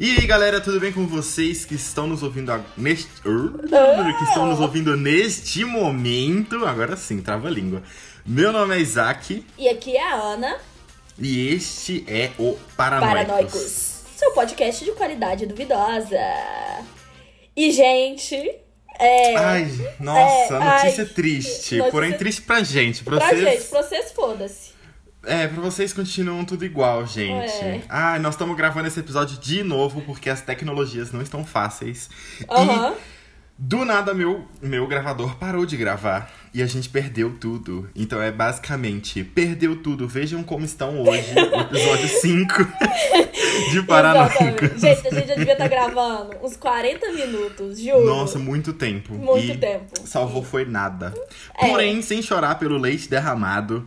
E aí, galera, tudo bem com vocês que estão nos ouvindo ag- neste que estão nos ouvindo neste momento? Agora sim, trava a língua. Meu nome é Isaac E aqui é a Ana, e este é o Paranoicos. Paranoicos, seu podcast de qualidade duvidosa. E, gente, é. Ai, nossa, É, notícia ai, triste, notícia- porém triste pra gente, pra, pra vocês. gente, pra vocês, foda-se. É, pra vocês continuam tudo igual, gente. É. Ai, nós estamos gravando esse episódio de novo porque as tecnologias não estão fáceis. Aham. E do nada meu, meu gravador parou de gravar e a gente perdeu tudo. Então é basicamente, perdeu tudo. Vejam como estão hoje, o episódio 5 de. Exatamente. Gente, a gente já devia estar gravando uns 40 minutos, juro. Nossa, muito tempo. Muito E tempo. Salvou foi nada. É. Porém, sem chorar pelo leite derramado,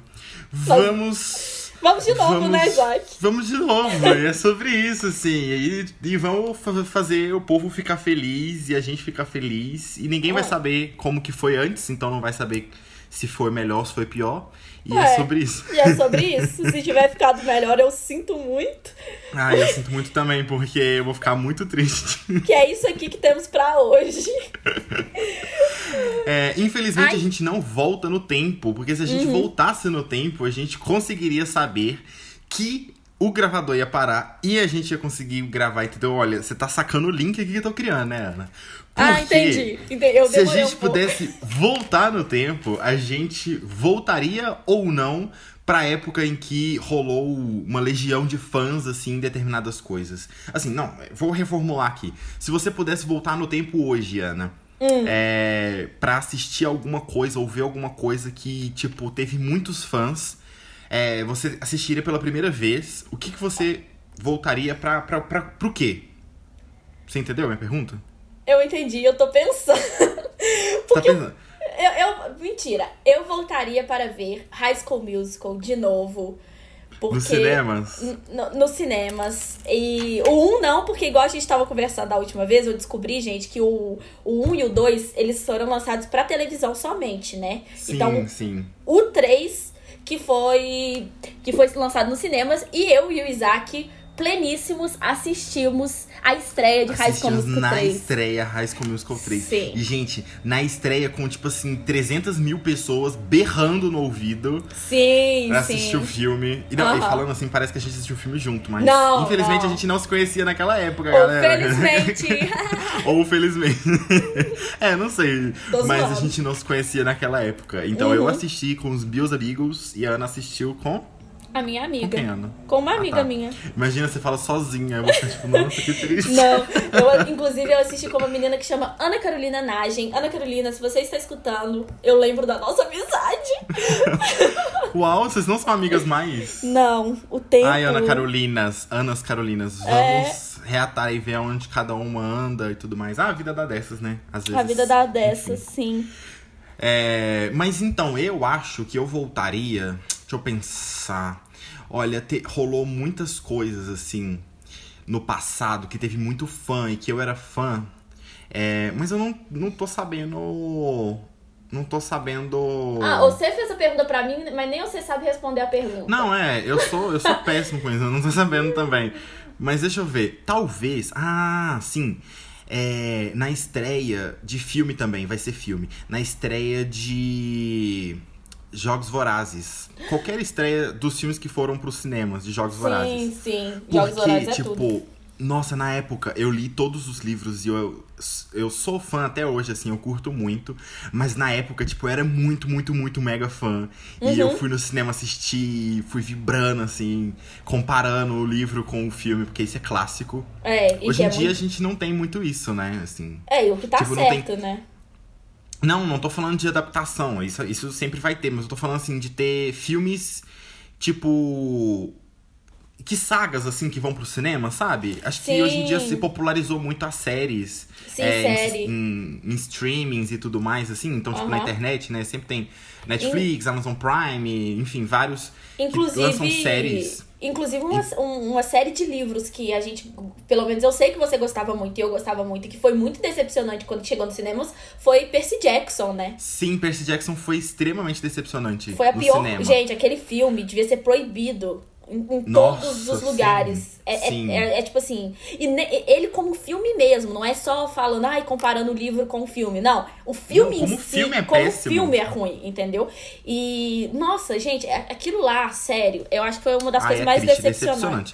vamos. Vamos de novo, vamos- né, Isaac? Vamos de novo, é sobre isso, assim. E, e vamos fa- fazer o povo ficar feliz e a gente ficar feliz. E ninguém vai É. saber como que foi antes, então não vai saber se foi melhor, se foi pior. E é, É. sobre isso. E é sobre isso. Se tiver ficado melhor, eu sinto muito. Ai, eu sinto muito também, porque eu vou ficar muito triste. Que é isso aqui que temos pra hoje. É, infelizmente Ai. a gente não volta no tempo, porque se a gente voltasse no tempo, a gente conseguiria saber que o gravador ia parar e a gente ia conseguir gravar, entendeu? Olha, você tá sacando o link aqui que eu tô criando, né, Ana? Ah, entendi. entendi. Eu Se a gente um pudesse voltar no tempo, a gente voltaria ou não pra época em que rolou uma legião de fãs, assim, em determinadas coisas. Assim, não, vou reformular aqui. Se você pudesse voltar no tempo hoje, Ana, Hum. é, pra assistir alguma coisa ou ver alguma coisa que, tipo, teve muitos fãs, é, você assistiria pela primeira vez, o que, que você voltaria pra, pra, pra, pro quê? Você entendeu a minha pergunta? Eu entendi, eu tô pensando. Porque tá pensando? eu, eu- Mentira, eu voltaria para ver High School Musical de novo. Porque, Nos cinemas? Nos cinemas. E o 1 não, porque igual a gente tava conversando da última vez, eu descobri, gente, que o, o 1 e o 2, eles foram lançados pra televisão somente, né? Sim, Então, sim. o 3, que foi que foi lançado nos cinemas, e eu e o Isaac, pleníssimos, assistimos a estreia de High School Musical na 3. estreia High School Musical 3. Sim. E, gente, na estreia com, tipo assim, 300 mil pessoas berrando no ouvido Sim, pra sim. assistir o filme. E, não, e falando assim, parece que a gente assistiu o filme junto, mas Não, infelizmente não. a gente não se conhecia naquela época, Ou galera. felizmente. Ou felizmente. é, não sei. Tô mas a gente não se conhecia naquela época. Então eu Uhum. assisti com os meus amigos e a Ana assistiu com. A minha Com amiga. Ana? Com uma Ah, amiga tá. minha. Imagina você fala sozinha. Eu vou ficar tipo, nossa, que triste. Não, eu, inclusive eu assisti com uma menina que chama Ana Carolina Nagem. Ana Carolina, se você está escutando, eu lembro da nossa amizade. Uau, vocês não são amigas mais? Não, o tempo. Ai, Ana Carolinas, Anas Carolinas, É. vamos reatar e ver onde cada uma anda e tudo mais. Ah, a vida dá dessas, né? Às vezes. A vida dá dessas, sim. É, mas então, eu acho que eu voltaria. Deixa eu pensar. Olha, te- rolou muitas coisas assim no passado que teve muito fã e que eu era fã. É, mas eu não, não tô sabendo. Não tô sabendo. Ah, você fez a pergunta pra mim, mas nem você sabe responder a pergunta. Não, é, eu sou, eu sou péssimo com isso, eu não tô sabendo também. Mas deixa eu ver, talvez. Ah, sim. É, na estreia de filme também, vai ser filme. Na estreia de Jogos Vorazes. Qualquer estreia dos filmes que foram pros cinemas de Jogos Vorazes. Sim, sim. Jogos Porque, Vorazes é tipo, tudo. nossa, na época eu li todos os livros e eu, eu sou fã até hoje, assim, eu curto muito. Mas na época, tipo, eu era muito, muito, muito mega fã. E Uhum. eu fui no cinema assistir, fui vibrando, assim, comparando o livro com o filme, porque isso é clássico. É, e Hoje em é dia muito... a gente não tem muito isso, né? Assim. É, e o que tá tipo, não tem- certo, né? Não, não tô falando de adaptação, isso, isso sempre vai ter, mas eu tô falando assim de ter filmes tipo. Que sagas, assim, que vão pro cinema, sabe? Acho que Sim. hoje em dia se popularizou muito as séries. Sim, é, série. Em, em, em streamings e tudo mais, assim. Então, tipo, na Aham. internet, né? Sempre tem Netflix, Amazon Prime, enfim, vários que Inclusive, lançam séries. Inclusive uma, um- uma série de livros que a gente, pelo menos eu sei que você gostava muito e eu gostava muito, e que foi muito decepcionante quando chegou nos cinemas, foi Percy Jackson, né? Sim, Percy Jackson foi extremamente decepcionante Foi a pior. cinema. Gente, aquele filme devia ser proibido em, em Nossa, todos os sim, lugares. É, é- sim. é- é tipo assim. E ne- ele como filme mesmo, não é só falando, ai, comparando o livro com o filme. Não, o filme Não, como em si, filme é como péssimo. filme é ruim, entendeu? E, nossa, gente, é- aquilo lá, sério, eu acho que foi uma das Ah, coisas é mais triste, decepcionantes.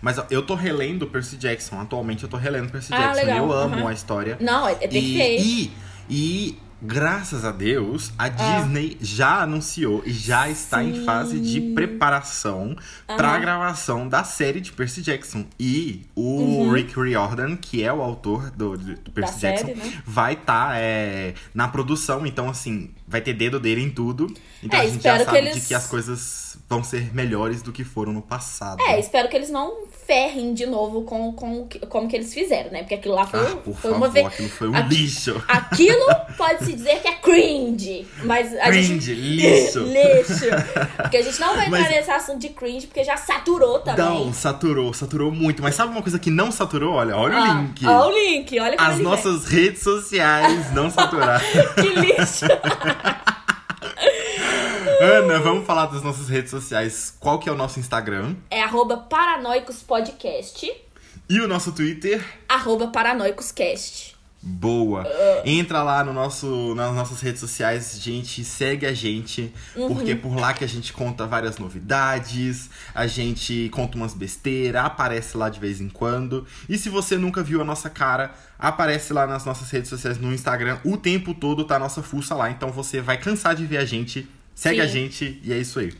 Mas eu tô relendo Percy Jackson. Atualmente eu tô relendo Percy Ah, Jackson. legal, Eu amo aham. a história. Não, é, é perfeito. E, e, e, graças a Deus, a Disney já anunciou e já está em Sim. fase de preparação para a gravação da série de Percy Jackson. E o Rick Riordan, que é o autor do, do Percy Uhum. Da Jackson, série, né? vai estar na produção. Então, assim, vai ter dedo dele em tudo. Então É, a gente já sabe que eles- de que as coisas vão ser melhores do que foram no passado. É, espero que eles não ferrem de novo com, com, como que eles fizeram, né? Porque aquilo lá foi, Ah, foi favor, uma vez. aquilo foi um lixo. Aquilo pode-se dizer que é cringe. Mas a Cringe, gente. lixo. lixo. Porque a gente não vai entrar Mas- nesse assunto de cringe, porque já saturou também. Não, saturou, saturou muito. Mas sabe uma coisa que não saturou? Olha, olha o Ah, link. Ó, o link, olha como As nossas redes sociais não saturaram. Que lixo. Ana, vamos falar das nossas redes sociais. Qual que é o nosso Instagram? É arroba paranoicospodcast, E o nosso Twitter? arroba paranoicoscast. Boa. Ah. Entra lá no nosso, nas nossas redes sociais, gente, segue a gente, Uhum. porque é por lá que a gente conta várias novidades, a gente conta umas besteiras, aparece lá de vez em quando. E se você nunca viu a nossa cara, aparece lá nas nossas redes sociais no Instagram, o tempo todo tá a nossa fuça lá, então você vai cansar de ver a gente, segue Sim. a gente e é isso aí.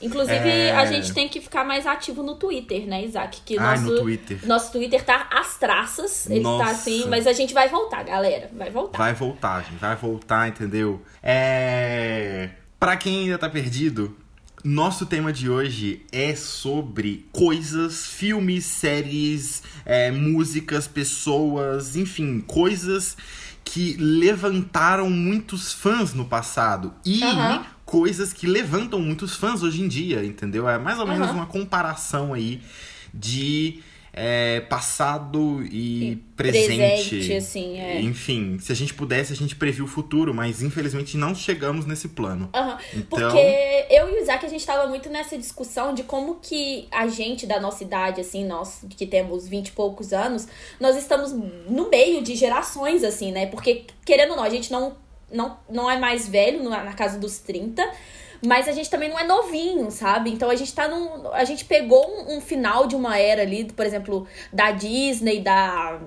Inclusive, É. a gente tem que ficar mais ativo no Twitter, né, Isaac? Que Ai, nosso, no Twitter. Nosso Twitter tá às traças. Ele Nossa. tá assim, mas a gente vai voltar, galera. Vai voltar. Vai voltar, gente. Vai voltar, entendeu? É. Pra quem ainda tá perdido, nosso tema de hoje é sobre coisas, filmes, séries, é, músicas, pessoas, enfim, coisas que levantaram muitos fãs no passado. E Aham. Coisas que levantam muitos fãs hoje em dia, entendeu? É mais ou menos Aham. uma comparação aí de é, passado e, E presente. presente, assim, é. Enfim, se a gente pudesse, a gente previu o futuro, mas infelizmente não chegamos nesse plano. Aham. Então- Porque eu e o Isaac, a gente tava muito nessa discussão de como que a gente da nossa idade, assim, nós que temos 20 e poucos anos, nós estamos no meio de gerações, assim, né? Porque, querendo ou não, a gente não, não, não é mais velho, na na casa dos 30. Mas a gente também não é novinho, sabe? Então a gente tá num. A gente pegou um, um final de uma era ali, por exemplo, da Disney, da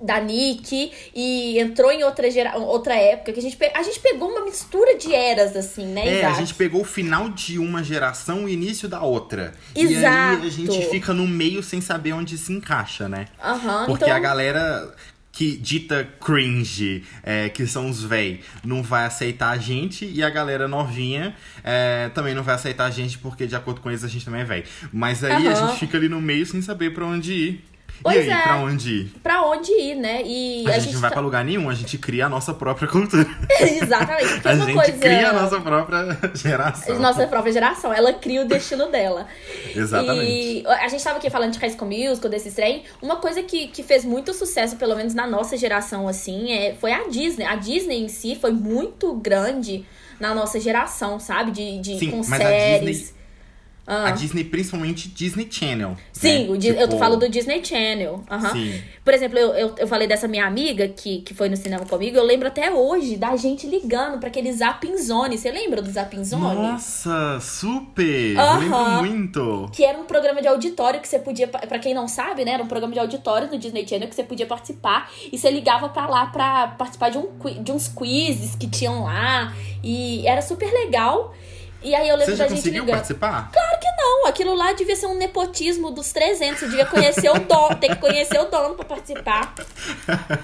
da Nick e entrou em outra, gera... outra época que a gente, pe... a gente pegou uma mistura de eras assim, né, É, a Isaac? gente pegou o final de uma geração e o início da outra. E Exato. aí a gente fica no meio sem saber onde se encaixa, né? Aham, Porque então a galera que dita cringe, é, que são os véi, não vai aceitar a gente e a galera novinha é, também não vai aceitar a gente porque de acordo com eles a gente também é véi. Mas aí a Aham. gente fica ali no meio sem saber pra onde ir. Pois e aí, é. pra onde ir? pra onde ir, né? E A, gente, não vai tá- pra lugar nenhum, a gente cria a nossa própria cultura. Exatamente, porque A gente coisa cria a nossa própria geração. nossa própria geração, ela cria o destino dela. Exatamente. E a gente tava aqui falando de High School Musical, desse trem. Uma coisa que, que fez muito sucesso, pelo menos na nossa geração, assim, é, foi a Disney. A Disney em si foi muito grande na nossa geração, sabe? De, de Sim, com a séries. Disney- Ah. A Disney, principalmente Disney Channel. Sim, né? o Di- eu tô Tipo, falando do Disney Channel. Aham. Sim. Por exemplo, eu, eu, eu falei dessa minha amiga que, que foi no cinema comigo. Eu lembro até hoje da gente ligando pra aquele Zapping Zone. Você lembra do Zapping Zone? Nossa, super! Aham. Lembro muito. Que era um programa de auditório que você podia, pra quem não sabe, né? Era um programa de auditório no Disney Channel que você podia participar. E você ligava pra lá pra participar de, um, de uns quizzes que tinham lá. E era super legal. E aí eu lembro Você já da gente conseguiu ligando. participar? Claro que não, aquilo lá devia ser um nepotismo dos 300. Você devia conhecer o dono, tem que conhecer o dono pra participar.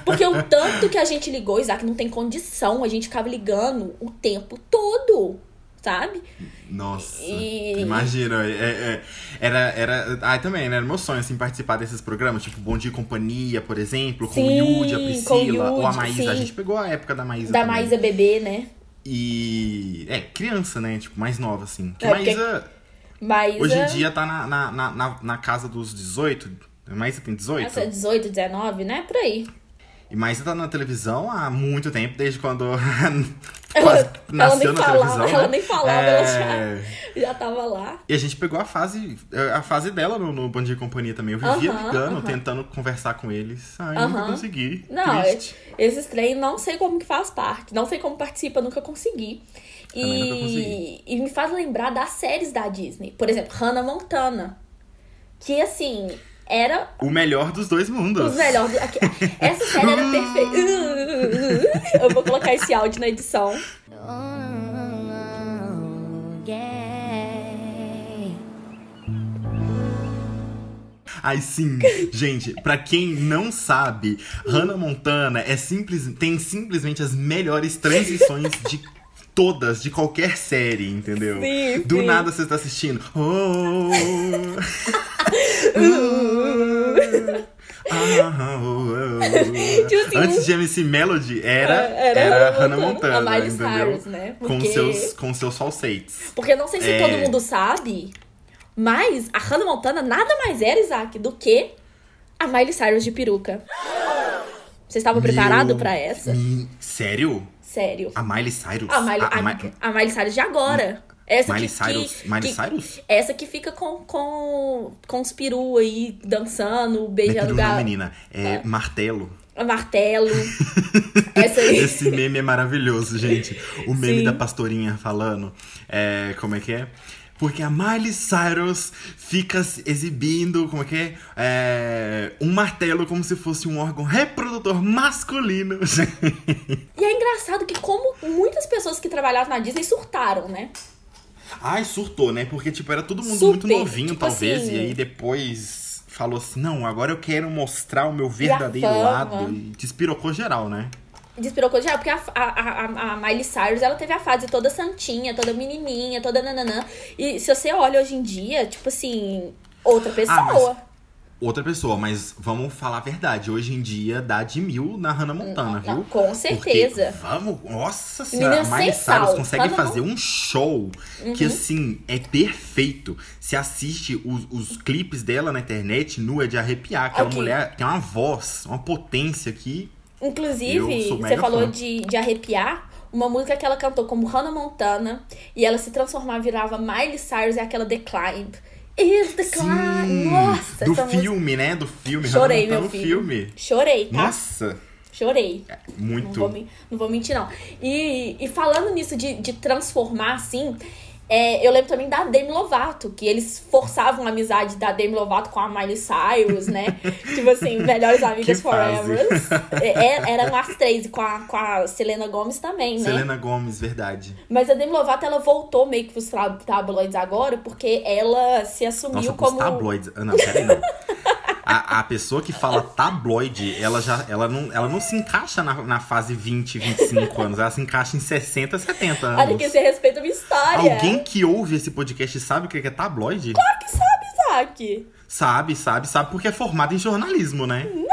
Porque o tanto que a gente ligou, Isaac, não tem condição. A gente ficava ligando o tempo todo, sabe? Nossa, E- imagina. é- é- era, era. Ah, também, né? Era meu sonho, assim, participar desses programas, tipo Bom Dia e Companhia, por exemplo, com Sim, o Yudi, a Priscila, ou a Yudi, Maísa. sim. A gente pegou a época da Maísa. Da também. Maísa Bebê, né? E. É, criança, né? Tipo, mais nova, assim. Que É, Maísa, Maísa. hoje em dia, tá na, na, na, na, casa dos 18. A Maísa tem 18? Nossa, 18, 19, né? Por aí. Mas tá na televisão há muito tempo, desde quando quase ela nasceu na falava, televisão. ela né? nem falava, É, ela já, já tava lá. E a gente pegou a fase, a fase dela no, no Bom Dia e Companhia também. Eu vivia Aham, ligando, aham. tentando conversar com eles. Ai, nunca Aham. consegui. Não, Triste. esses trem não sei como que faz parte, não sei como participa, nunca consegui. Também nunca E, consegui. e me faz lembrar das séries da Disney. Por exemplo, Hannah Montana. Que assim, era O melhor dos dois mundos. os melhores. aqui- Essa série era perfeita. Eu vou colocar esse áudio na edição. Ai, sim. Gente, pra quem não sabe, Hannah Montana é simples, tem simplesmente as melhores transições de todas, de qualquer série, entendeu? Sim, Do sim. nada você tá assistindo. Oh, ah, oh, oh. Tipo assim, Antes de MC Melody, era, Era era, Hannah Montana, Montana, a Miley? Cyrus, né? Com, Porque- seus, com seus falsetes. Porque não sei se É. todo mundo sabe, mas a Hannah Montana nada mais era, Isaac, do que a Miley Cyrus de peruca. Você estava preparado Meu- pra essa? Hum, Sério? Sério. A Miley Cyrus? A Miley, a, a, a Miley Cyrus de agora. Essa Miley que, Cyrus? que- Miley que- Cyrus? Essa que fica com, com, com os peru aí, dançando, Não é beijando peru não, menina. É martelo. martelo. Essa aí. Esse meme é maravilhoso, gente. O meme Sim. da pastorinha falando. É, como é que é? Porque a Miley Cyrus fica exibindo, como é que é? É, Um martelo como se fosse um órgão reprodutor masculino. E é engraçado que como muitas pessoas que trabalhavam na Disney surtaram, né? Ai, surtou, né? Porque, tipo, era todo mundo Super, muito novinho, tipo talvez. assim- E aí depois falou assim: não, agora eu quero mostrar o meu verdadeiro fama. lado. E despirocou geral, né? Despirocou já, porque a, a, a, a Miley Cyrus, ela teve a fase toda santinha, toda menininha, toda nananã. E se você olha hoje em dia, tipo assim, outra pessoa. Outra pessoa, mas vamos falar a verdade. Hoje em dia dá de mil na Hannah Montana, Não, viu? com certeza. Porque, vamos, nossa senhora, a Miley. Cyrus consegue Hannah fazer um show Uhum. que, assim, é perfeito. Se assiste os, os clipes dela na internet, nu, é de arrepiar. Aquela Ok. mulher tem uma voz, uma potência que Inclusive, você falou fã. de, de arrepiar. Uma música que ela cantou como Hannah Montana. E ela se transformava, virava Miley Cyrus, é aquela Decline. Is Decline. Nossa, do essa música- filme, né? Do filme. Chorei, Montana meu filho. filme. Chorei, tá? Nossa, Chorei. Não muito. vou, men- não vou mentir, não. E, e falando nisso de, de transformar, assim, é, eu lembro também da Demi Lovato, que eles forçavam a amizade da Demi Lovato com a Miley Cyrus, né? tipo assim, melhores amigas forever. É, é- eram as três, com a, com a Selena Gomes também, né? Selena Gomes, verdade. Mas a Demi Lovato, ela voltou meio que pros tabloides agora, porque ela se assumiu Nossa, como... os tabloides. Ah, não, peraí, não. A, a pessoa que fala tabloide, ela já ela não, ela não se encaixa na, na fase 20, 25 anos. Ela se encaixa em 60, 70 anos. Olha que você respeita a minha história. Alguém que ouve esse podcast sabe o que é tabloide? Claro que sabe, Isaac. Sabe, sabe, sabe, porque é formado em jornalismo, né? Não!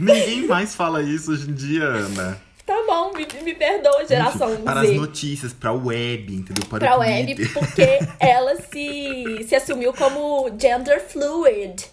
Ninguém mais fala isso hoje em dia, Ana. Tá bom, me, me perdoa, geração Enfim, para as Z. notícias, para a web, entendeu? Para Pra o web, Twitter. porque ela se, se assumiu como gender fluid.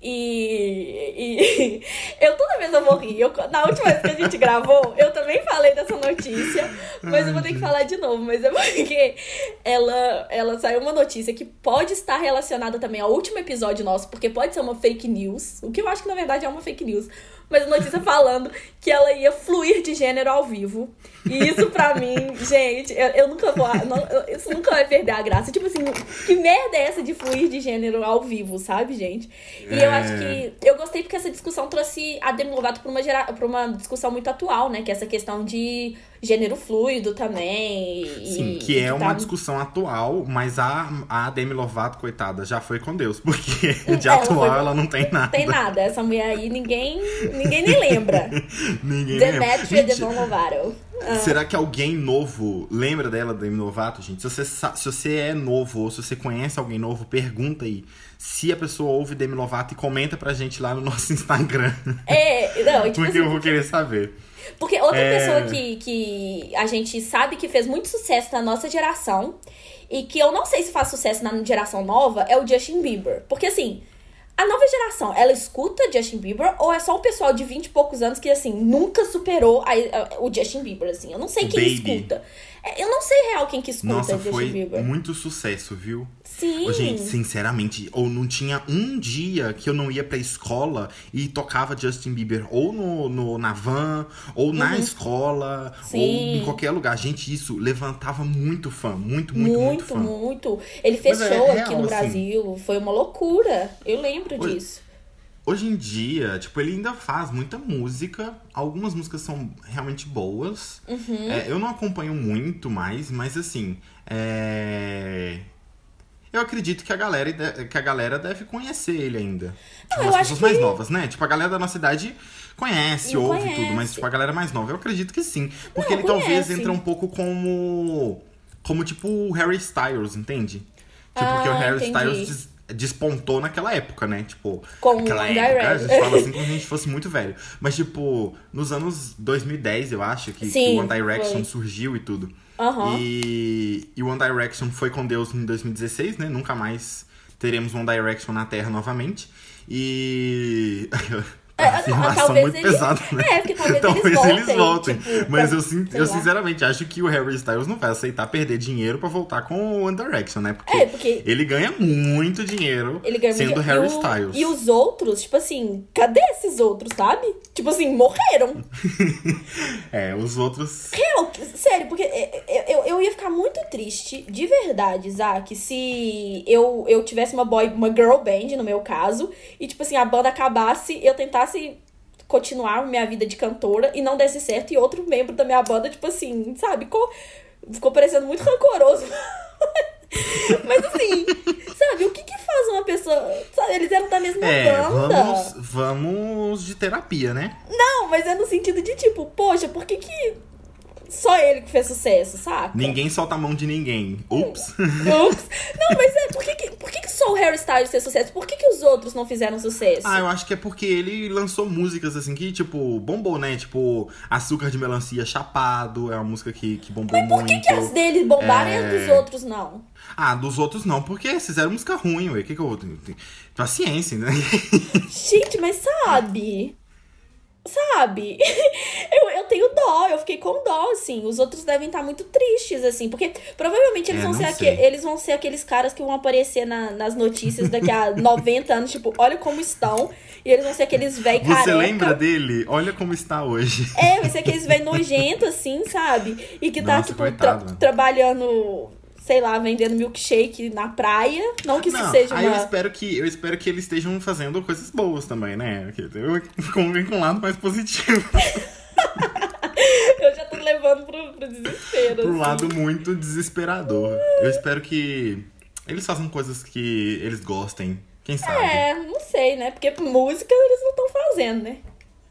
E, e eu toda vez eu vou rir. Eu, na última vez que a gente gravou, eu também falei dessa notícia, mas eu vou ter que falar de novo. Mas é porque ela, ela saiu uma notícia que pode estar relacionada também ao último episódio nosso, porque pode ser uma fake news, o que eu acho que na verdade é uma fake news. Mas a notícia falando que ela ia fluir de gênero ao vivo. E isso pra mim, gente, eu, eu nunca vou. não- eu- isso nunca vai perder a graça. Tipo assim, que merda é essa de fluir de gênero ao vivo, sabe, gente? E eu É. acho que. Eu gostei porque essa discussão trouxe a Demi Lovato pra uma, gera, pra uma discussão muito atual, né? Que é essa questão de gênero fluido também. e- Sim, que é e uma tá- discussão atual, mas a, a Demi Lovato, coitada, já foi com Deus, porque de Ela atual foi- ela não tem nada. Tem nada. Essa mulher aí, ninguém, ninguém nem lembra. Ninguém lembra. Demetria Devon Lovato. Será que alguém novo lembra dela, Demi Lovato, gente? Se você, se você é novo ou se você conhece alguém novo, pergunta aí se a pessoa ouve Demi Lovato e comenta pra gente lá no nosso Instagram. É, não, tipo Porque assim, eu vou querer saber. Porque outra É. pessoa que, que a gente sabe que fez muito sucesso na nossa geração e que eu não sei se faz sucesso na geração nova é o Justin Bieber. Porque assim, A nova geração, ela escuta Justin Bieber ou é só um pessoal de 20 e poucos anos que, assim, nunca superou a- a- o Justin Bieber, assim? Eu não sei quem Baby. escuta. É, Eu não sei real quem que escuta Nossa, Justin foi Bieber. muito sucesso, viu? Sim. Gente, sinceramente, ou não tinha um dia que eu não ia pra escola e tocava Justin Bieber ou no, no- na van, ou na escola, ou Uhum. Sim. em qualquer lugar. Gente, isso levantava muito fã, muito, muito, muito, Muito, fã. muito. Ele Mas é real, aqui no assim. Brasil. Foi uma loucura. Eu lembro Oi. disso. Hoje em dia, tipo, ele ainda faz muita música. Algumas músicas são realmente boas. Uhum. É, eu não acompanho muito mais, mas assim, é... Eu acredito que a galera, que a galera deve conhecer ele ainda. Tipo, eu as pessoas que- mais novas, né? Tipo, a galera da nossa idade conhece, Não ouve conhece. tudo, mas tipo, a galera mais nova, eu acredito que sim. Porque Não, ele talvez conhece. entra um pouco como. Como tipo o Harry Styles, entende? Tipo, porque o Ah, Harry entendi. Styles des- despontou naquela época, né? Tipo, Com aquela época, a gente fala assim como se a gente fosse muito velho. Mas, tipo, nos anos 2010, eu acho, que, que Sim, o One Direction foi. surgiu e tudo. Aham. E, e One Direction foi com Deus em 2016, né? Nunca mais teremos One Direction na Terra novamente. E. É, Uma afirmação talvez muito ele- pesada, né? É, porque talvez eles voltem, tipo, Mas pra- eu, sin- eu sinceramente acho que o Harry Styles não vai aceitar perder dinheiro pra voltar com o One Direction, né? Porque, É, porque- ele ganha muito dinheiro ganha sendo muito- Harry e o- Styles. E os outros, tipo assim, cadê esses outros, sabe? Tipo assim, morreram. É, os outros. Real, sério, porque é, é, eu, eu ia ficar muito triste, de verdade, Isaac, se eu, eu tivesse uma boy, uma girl band, no meu caso, e, tipo assim, a banda acabasse, eu tentasse continuar minha vida de cantora e não desse certo, e outro membro da minha banda, tipo assim, sabe, ficou, ficou parecendo muito rancoroso. Mas assim, sabe, o que que faz uma pessoa. Sabe, eles eram da mesma É, banda. vamos, vamos de terapia, né? Não, mas é no sentido de tipo, poxa, por que que só ele que fez sucesso, saca? Ninguém solta a mão de ninguém. Ups. Ups. Não, mas é, por que que, por que que o Styles fez sucesso? Por que que os outros não fizeram sucesso? Ah, eu acho que é porque ele lançou músicas assim que, tipo, bombou, né? Tipo, Açúcar de Melancia Chapado é uma música que, que bombou Por muito. que, que as dele bombaram e É. as dos outros não? Ah, dos outros não, porque fizeram música ruim, ué. Que que eu. Paciência, né? Gente, mas sabe? Sabe? Eu, eu tenho dó, eu fiquei com dó, assim. Os outros devem estar muito tristes, assim. Porque provavelmente eles, É, vão, ser aque- eles vão ser aqueles caras que vão aparecer na- nas notícias daqui a 90 anos, tipo, olha como estão. E eles vão ser aqueles velho Você careca. lembra dele? Olha como está hoje. É, vai ser aqueles velho nojento, assim, sabe? E que tá, Nossa, tipo, tra- trabalhando, sei lá, vendendo milkshake na praia. Não que isso Não, seja aí eu uma. espero que eu espero que eles estejam fazendo coisas boas também, né? Eu convém com um lado mais positivo. Eu já tô levando pro, pro desespero. Pro assim. lado muito desesperador. Eu espero que eles façam coisas que eles gostem. Quem sabe? É, não sei, né? Porque música eles não estão fazendo, né?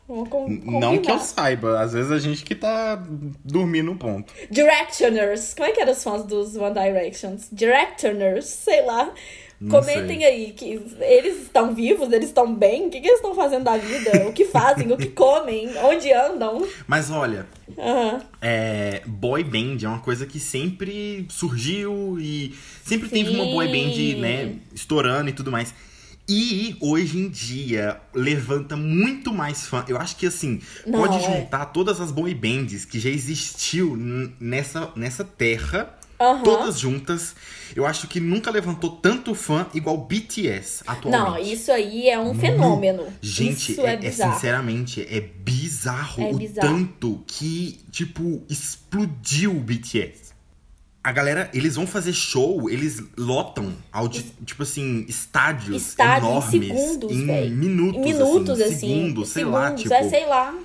Não que eu saiba, às vezes a gente que tá dormindo no ponto. Directioners. Como é que eram os fãs dos One Directions? Directioners, sei lá. Não Comentem sei. aí que eles estão vivos, eles estão bem, o que, que eles estão fazendo da vida, o que fazem, o que comem, onde andam. Mas olha, Aham. é, boy band é uma coisa que sempre surgiu e sempre teve uma Sim. boy band, né, estourando e tudo mais. E hoje em dia levanta muito mais fã. Eu acho que assim, Não, pode é. juntar todas as boy bands que já existiu nessa, nessa terra. Aham. Todas juntas, eu acho que nunca levantou tanto fã igual BTS atualmente. Não, isso aí é um fenômeno. Gente, isso é, é, é sinceramente, é bizarro É o bizarro. tanto que, tipo, explodiu o BTS. A galera, eles vão fazer show, eles lotam, audi- tipo assim, estádios Estádio em enormes. segundos, em véi. minutos, Em minutos, assim, assim. segundos, sei lá, segundos, tipo. É, sei lá.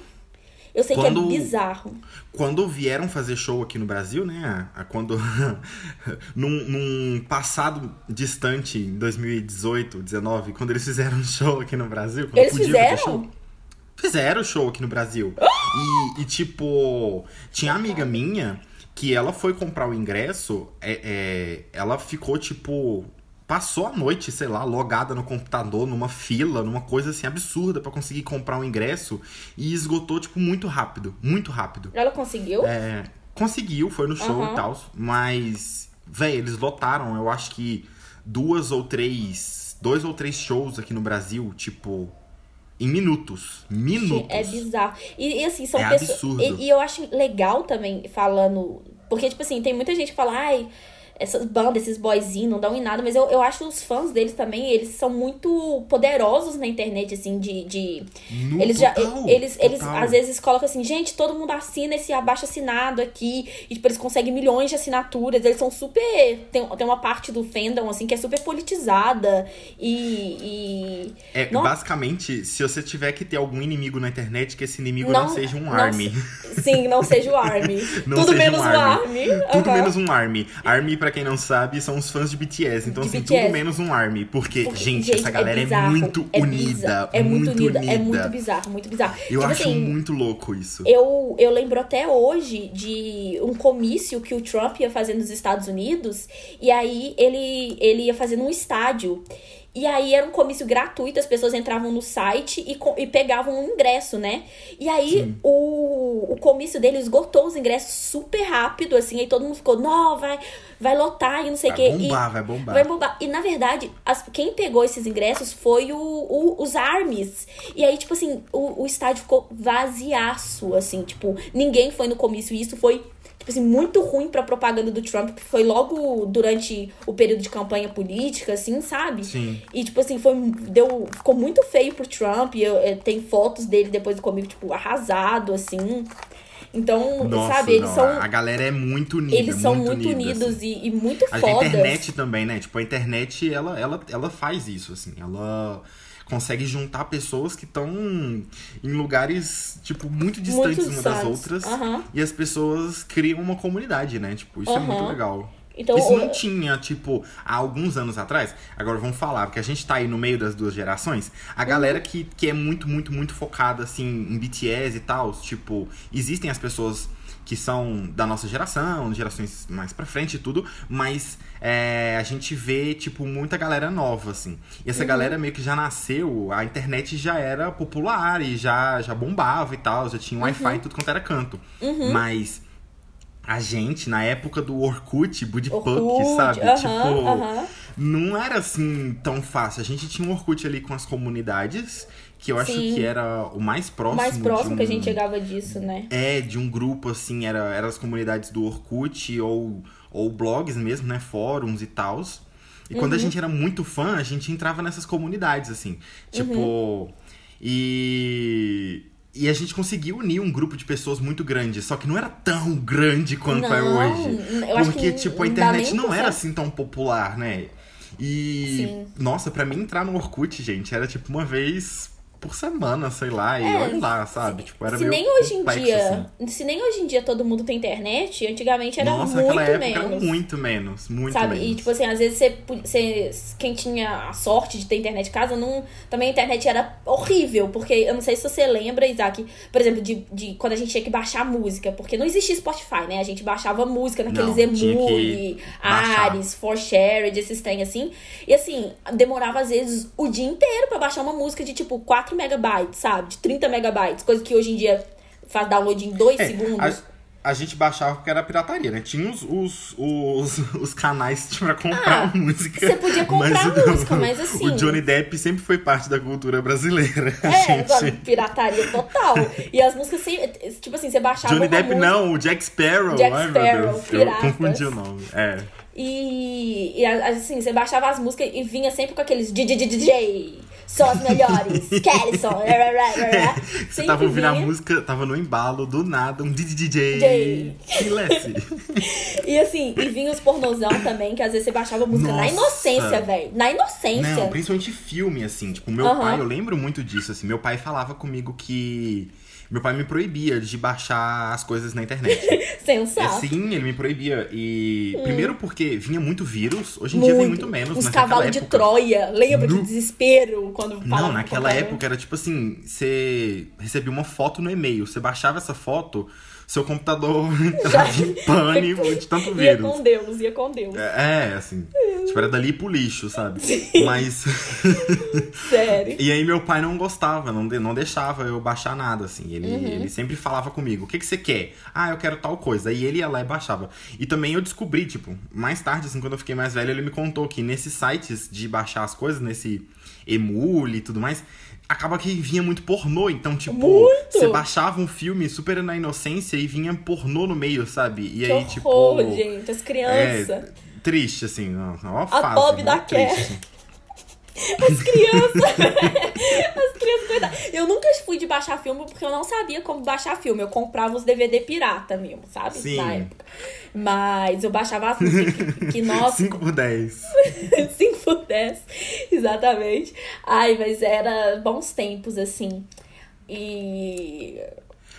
Eu sei Quando- que é bizarro. Quando vieram fazer show aqui no Brasil, né? Quando. num, num passado distante, em 2018, 19, quando eles fizeram show aqui no Brasil. quando Eles podia fazer fizeram? show, Fizeram show aqui no Brasil. E, e, tipo, tinha amiga minha que ela foi comprar o ingresso, é, é, ela ficou, tipo. Passou a noite, sei lá, logada no computador, numa fila, numa coisa assim absurda pra conseguir comprar um ingresso e esgotou, tipo, muito rápido. Muito rápido. Ela conseguiu? É, conseguiu, foi no show Aham. e tal, mas, véi, eles lotaram, eu acho que duas ou três dois ou três shows aqui no Brasil, tipo, em minutos. Minutos. É bizarro. E, e, assim, são É pessoas. absurdo. E, e eu acho legal também falando. Porque, tipo assim, tem muita gente que fala, ai, essas bandas, esses boyzinhos não dão em nada, mas eu, eu acho os fãs deles também, eles são muito poderosos na internet, assim, de. de No eles já. total, eles, eles total. às vezes colocam assim, gente, todo mundo assina esse abaixo assinado aqui. E, tipo, eles conseguem milhões de assinaturas. Eles são super. Tem, tem uma parte do fandom, assim, que é super politizada. E. e... É, Não- basicamente, se você tiver que ter algum inimigo na internet, que esse inimigo não, seja um não army. se- Sim, não seja o Army. Não Tudo menos um Army. Army. Tudo Aham. menos um Army. Army, pra quem não sabe, são os fãs de BTS. Então, De assim, BTS. tudo menos um Army. Porque, Porque, gente, essa galera é, bizarro, muito é unida. É muito, muito unida, unida. É muito bizarro, muito bizarro. Eu tipo acho assim, muito louco isso. eu, eu lembro até hoje de um comício que o Trump ia fazer nos Estados Unidos. E aí ele, ele ia fazer num estádio. E aí era um comício gratuito, as pessoas entravam no site e, e pegavam um ingresso, né? E aí o, o comício dele esgotou os ingressos super rápido, assim, aí todo mundo ficou, não, vai, vai lotar e não sei o Vai quê. bombar, e, vai bombar. Vai bombar. E na verdade, as- quem pegou esses ingressos foi o, o- os armies. E aí, tipo assim, o, o estádio ficou vaziaço, assim, tipo, ninguém foi no comício. E isso foi, tipo assim, muito ruim pra propaganda do Trump, que foi logo durante o período de campanha política, assim, sabe? Sim. E, tipo assim, foi, deu, ficou muito feio pro Trump. Eu, eu- tem fotos dele depois comício, tipo, arrasado, assim. Então, Nossa, sabe, eles não, são. a galera é muito unida. Eles são muito, unida, unidos assim. e, e muito A fodas. internet também, né? Tipo, a internet, ela, ela, ela faz isso, assim. Ela consegue juntar pessoas que estão em lugares, tipo, muito distantes Muito uma das outras. Aham. E as pessoas criam uma comunidade, né? Tipo, isso é muito legal. Então, isso não tinha, tipo, há alguns anos atrás. Agora vamos falar, porque a gente tá aí no meio das duas gerações. A galera que, que é muito, muito, muito focada, assim, em BTS e tal. Tipo, existem as pessoas que são da nossa geração, gerações mais pra frente e tudo, mas é, a gente vê, tipo, muita galera nova, assim. E Uhum. essa galera meio que já nasceu, a internet já era popular e já, já bombava e tal, já tinha Wi-Fi Uhum. em tudo quanto era canto. Mas a gente, na época do Orkut, Budipunk, sabe? tipo, não era assim tão fácil. A gente tinha um Orkut ali com as comunidades, que eu acho Sim. que era o mais O próximo. mais próximo um... que a gente chegava disso, né? É, de um grupo, assim, era, era as comunidades do Orkut ou, ou blogs mesmo, né? Fóruns e tals. E quando a Uhum. gente era muito fã, a gente entrava nessas comunidades, assim. Tipo. Uhum. E. E a gente conseguiu unir um grupo de pessoas muito grande, só que não era tão grande quanto é Não, hoje. eu acho Porque, que tipo, a internet não era assim tão popular, né? E. Sim. Nossa, pra mim entrar no Orkut, gente, era tipo uma vez por semana, sei lá, e É, olha lá, sabe? Tipo, era se meio nem hoje em dia, assim. se nem hoje em dia todo mundo tem internet, antigamente era Nossa, muito naquela época menos. era muito menos, muito Sabe? menos. E tipo assim, às vezes você, você. Quem tinha a sorte de ter internet em casa, não, também a internet era horrível. Porque eu não sei se você lembra, Isaac, por exemplo, de, de quando a gente tinha que baixar música. Porque não existia Spotify, né? A gente baixava música naqueles Emule. Ares, For Shared, esses tem assim. E assim, demorava às vezes o dia inteiro pra baixar uma música de tipo 4 megabytes, sabe? De 30 megabytes. Coisa que hoje em dia faz download em 2 É, segundos. A, a gente baixava porque era pirataria, né? Tinha os, os, os, os canais pra comprar Ah, música. você podia comprar o- música, mas assim- O Johnny Depp sempre foi parte da cultura brasileira. É, gente. sabe, pirataria total. E as músicas, sem, tipo assim, você baixava Johnny Depp música não, o Jack Sparrow. Jack Ai, Sparrow, meu Deus. piratas. Eu confundi o nome. É. e, e assim, você baixava as músicas e vinha sempre com aqueles DJ, Só as melhores, Kellyson, Você tava ouvindo a música, tava no embalo, do nada, um DJ. DJ. E assim, e vinha os pornozão também, que às vezes você baixava a música na Nossa. inocência, velho. Na inocência. Não, principalmente filme, assim. Tipo, meu pai, eu lembro muito disso, assim. Meu pai falava comigo que. Meu pai me proibia de baixar as coisas na internet. É, Sensato. sim, ele me proibia. E. Primeiro porque vinha muito vírus. Hoje em dia vem muito menos, Os cavalos de. Troia. Lembra de desespero quando Não, naquela época era tipo assim: você recebia uma foto no e-mail, você baixava essa foto, seu computador entrava em pânico de tanto Ia vírus. com Deus, ia com Deus. É, assim. Tipo, era dali pro lixo, sabe? Mas. Sério. E aí meu pai não gostava, não, não deixava eu baixar nada, assim. Ele, Uhum. ele sempre falava comigo, o que, que você quer? Ah, eu quero tal coisa. Aí ele ia lá e baixava. E também eu descobri, tipo, mais tarde, assim, quando eu fiquei mais velho, ele me contou que nesses sites de baixar as coisas, nesse Emule e tudo mais, acaba que vinha muito pornô. Então, tipo, Muito! você baixava um filme super na inocência e vinha pornô no meio, sabe? E Que aí, horror, tipo. gente. As É, crianças. triste, assim, ó, ó fase, pobre mó da triste. As crianças. As crianças, coitadas. Eu nunca fui de baixar filme porque eu não sabia como baixar filme. Eu comprava os DVD pirata mesmo, sabe? Sim. Na época. Mas eu baixava as músicas que, que nossa, 5 por 10. 5 por 10. Exatamente. Ai, mas era bons tempos, assim. E.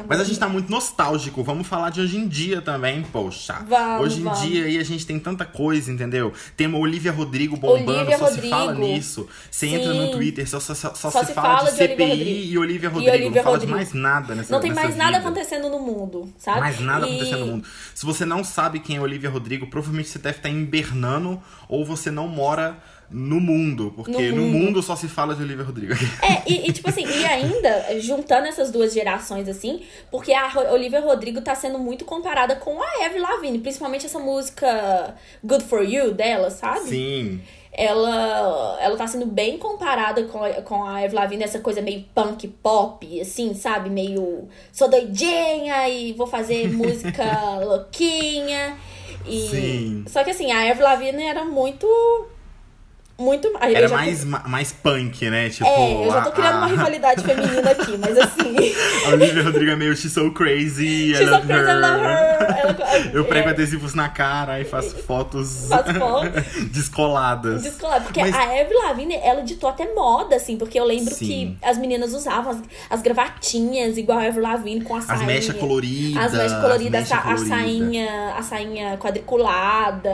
Mas a gente tá muito nostálgico. Vamos falar de hoje em dia também, poxa. Vamos, hoje em vamos. dia aí a gente tem tanta coisa, entendeu? Tem uma Olivia Rodrigo bombando, Olivia só se fala Rodrigo. nisso. Você entra Sim. no Twitter, só, só, só, só se, se fala, fala de de CPI Rodrigo. e Olivia E Rodrigo. Olivia não fala Rodrigo. de mais nada nessa Não tem nessa mais nada vida. acontecendo no mundo, sabe? Mais nada E- acontecendo no mundo. Se você não sabe quem é Olivia Rodrigo, provavelmente você deve estar hibernando ou você não mora no mundo. Porque No no mundo. mundo só se fala de Olivia Rodrigo. É, e, e, tipo assim, e ainda, juntando essas duas gerações, assim, porque a Olivia Rodrigo tá sendo muito comparada com a Avril Lavigne, principalmente essa música Good For You dela, sabe? Sim. Ela, ela tá sendo bem comparada com a, com a Avril Lavigne, essa coisa meio punk pop, assim, sabe? Meio, sou doidinha e vou fazer música louquinha. E, Sim. Só que assim, a Avril Lavigne era muito... Muito... aí Era mais, ma- mais punk, né? Tipo, é, eu já tô criando a- uma rivalidade feminina aqui, mas assim. A Olivia Rodrigo é meio She's so crazy, I She's so love crazy, I her. love her. Ela- Eu prego é, adesivos na cara e faço fotos descoladas. Descolado, porque Mas- a Avril Lavigne, ela ditou até moda, assim, porque eu lembro Sim. que as meninas usavam as, as gravatinhas igual a Avril Lavigne com a As sainha. mechas coloridas. As mechas coloridas, as a, sainha, a sainha quadriculada.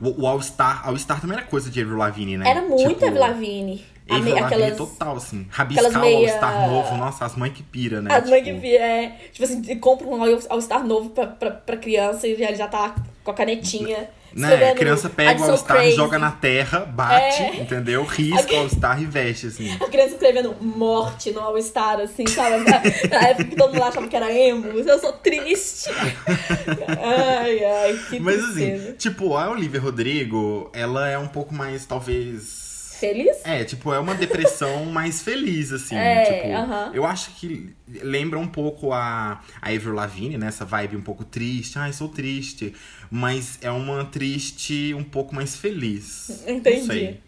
O, o All Star, All Star também era coisa de Avril Lavigne, né? Era muito tipo, Avril Lavigne. A Avril Lavigne aquelas, total, assim. Rabiscar aquelas o All meia- Star novo. Nossa, as mães que pira, né? As mães que Tipo, vi, é. Tipo assim, compra um All- All-Star novo pra, pra, pra criança e já, já tá com a canetinha. Né? A criança pega "I'm o so All Star, crazy". joga na terra, bate, É. entendeu? Risca o All Star e veste, assim. A criança escrevendo morte no All-Star, assim, sabe? Na época que todo mundo achava que era emo. Eu sou triste. Ai, ai, que Mas tristeza. assim, tipo, a Olivia Rodrigo, ela é um pouco mais, talvez. Feliz? É, tipo, é uma depressão mais feliz, assim. É, tipo, aham. eu acho que lembra um pouco a, a Avril Lavigne, né? Essa vibe um pouco triste. Ai, sou triste. Mas é uma triste um pouco mais feliz. Entendi.